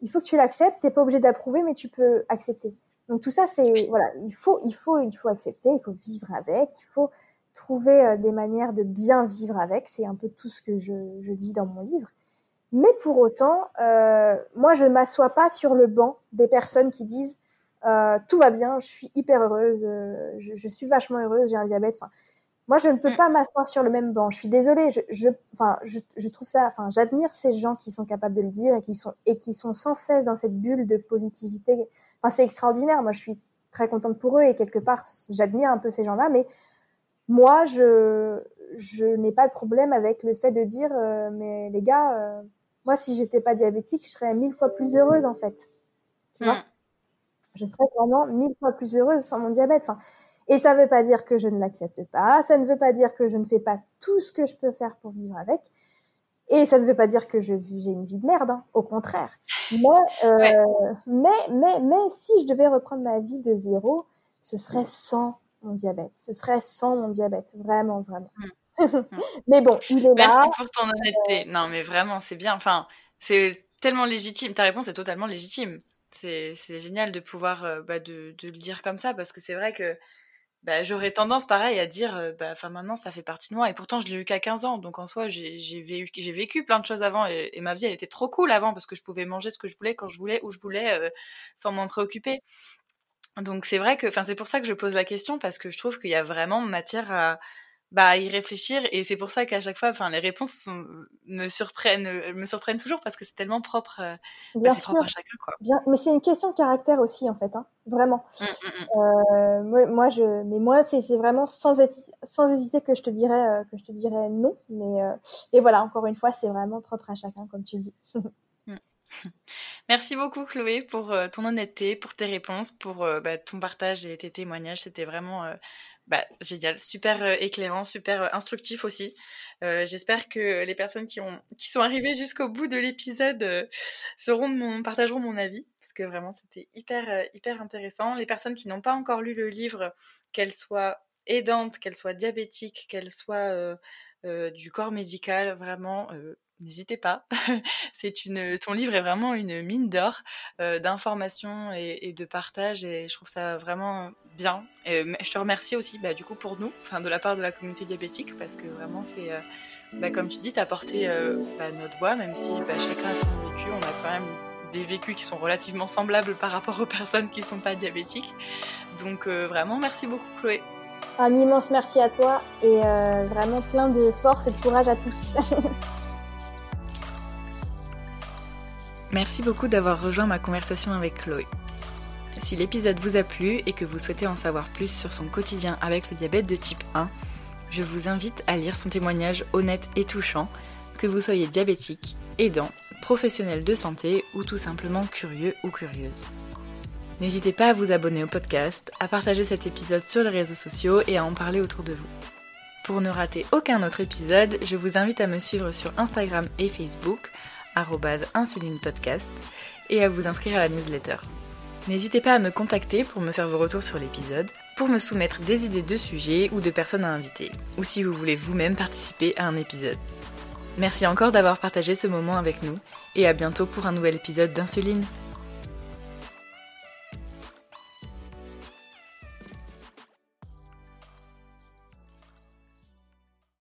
il faut que tu l'acceptes. Tu n'es pas obligé d'approuver, mais tu peux accepter. Donc tout ça, c'est voilà, il faut, il faut, il faut accepter, il faut vivre avec, il faut trouver euh, des manières de bien vivre avec. C'est un peu tout ce que je, je, dis dans mon livre. Mais pour autant, euh, moi, je m'assois pas sur le banc des personnes qui disent euh, tout va bien, je suis hyper heureuse, euh, je, je, suis vachement heureuse, j'ai un diabète. Enfin, moi, je ne peux mm. pas m'asseoir sur le même banc. Je suis désolée. Je, je, enfin, je, je trouve ça. Enfin, j'admire ces gens qui sont capables de le dire et qui sont et qui sont sans cesse dans cette bulle de positivité. Enfin, c'est extraordinaire. Moi, je suis très contente pour eux et quelque part, j'admire un peu ces gens-là. Mais moi, je je n'ai pas de problème avec le fait de dire, euh, mais les gars, euh, moi, si j'étais pas diabétique, je serais mille fois plus heureuse en fait. Tu vois, mm. je serais vraiment mille fois plus heureuse sans mon diabète. Enfin, et ça ne veut pas dire que je ne l'accepte pas, ça ne veut pas dire que je ne fais pas tout ce que je peux faire pour vivre avec, et ça ne veut pas dire que j'ai une vie de merde, hein, au contraire. Mais, euh, mais, mais, mais si je devais reprendre ma vie de zéro, ce serait sans mon diabète. Ce serait sans mon diabète, vraiment, vraiment. Mmh. Mmh. mais bon, il est Merci là. Merci pour ton honnêteté. Euh, non, mais vraiment, c'est bien. Enfin, c'est tellement légitime. Ta réponse est totalement légitime. C'est génial de pouvoir euh, bah, de, de, le dire comme ça parce que c'est vrai que bah, j'aurais tendance, pareil, à dire, euh, bah, maintenant, ça fait partie de moi. Et pourtant, je l'ai eu qu'à 15 ans. Donc en soi, j'ai vécu, vécu plein de choses avant. Et, ma vie, elle était trop cool avant parce que je pouvais manger ce que je voulais, quand je voulais, où je voulais, sans m'en préoccuper. Donc c'est vrai que, enfin c'est pour ça que je pose la question parce que je trouve qu'il y a vraiment matière à, bah, y réfléchir. Et c'est pour ça qu'à chaque fois, enfin, les réponses me surprennent, me surprennent toujours parce que c'est tellement propre, euh, bah, propre à chacun, quoi. Bien, mais c'est une question de caractère aussi, en fait, hein, vraiment. Mmh, mmh, mmh. Euh, moi, je, mais moi, c'est vraiment sans, sans hésiter que je te dirais, euh, que je te dirais non. Mais et voilà, encore une fois, c'est vraiment propre à chacun, comme tu dis. Merci beaucoup Chloé pour ton honnêteté, pour tes réponses, pour bah, ton partage et tes témoignages. C'était vraiment bah, génial, super euh, éclairant, super euh, instructif aussi. Euh, j'espère que les personnes qui, ont, qui sont arrivées jusqu'au bout de l'épisode seront partageront mon avis, parce que vraiment c'était hyper, hyper intéressant. Les personnes qui n'ont pas encore lu le livre, qu'elles soient aidantes, qu'elles soient diabétiques, qu'elles soient du corps médical, vraiment, n'hésitez pas. c'est une, ton livre est vraiment une mine d'or euh, d'informations et, de partage et je trouve ça vraiment bien. Et je te remercie aussi, bah, du coup, pour nous, enfin, de la part de la communauté diabétique, parce que vraiment, c'est, euh, bah, comme tu dis, t'as porté euh, bah, notre voix, même si bah, chacun a son vécu, on a quand même des vécus qui sont relativement semblables par rapport aux personnes qui sont pas diabétiques. Donc vraiment, merci beaucoup, Chloé. Un immense merci à toi et vraiment plein de force et de courage à tous. Merci beaucoup d'avoir rejoint ma conversation avec Chloé. Si l'épisode vous a plu et que vous souhaitez en savoir plus sur son quotidien avec le diabète de type 1, je vous invite à lire son témoignage honnête et touchant, que vous soyez diabétique, aidant, professionnel de santé ou tout simplement curieux ou curieuse. N'hésitez pas à vous abonner au podcast, à partager cet épisode sur les réseaux sociaux et à en parler autour de vous. Pour ne rater aucun autre épisode, je vous invite à me suivre sur Instagram et Facebook insulinepodcast et à vous inscrire à la newsletter. N'hésitez pas à me contacter pour me faire vos retours sur l'épisode, pour me soumettre des idées de sujets ou de personnes à inviter, ou si vous voulez vous-même participer à un épisode. Merci encore d'avoir partagé ce moment avec nous, et à bientôt pour un nouvel épisode d'Insuline.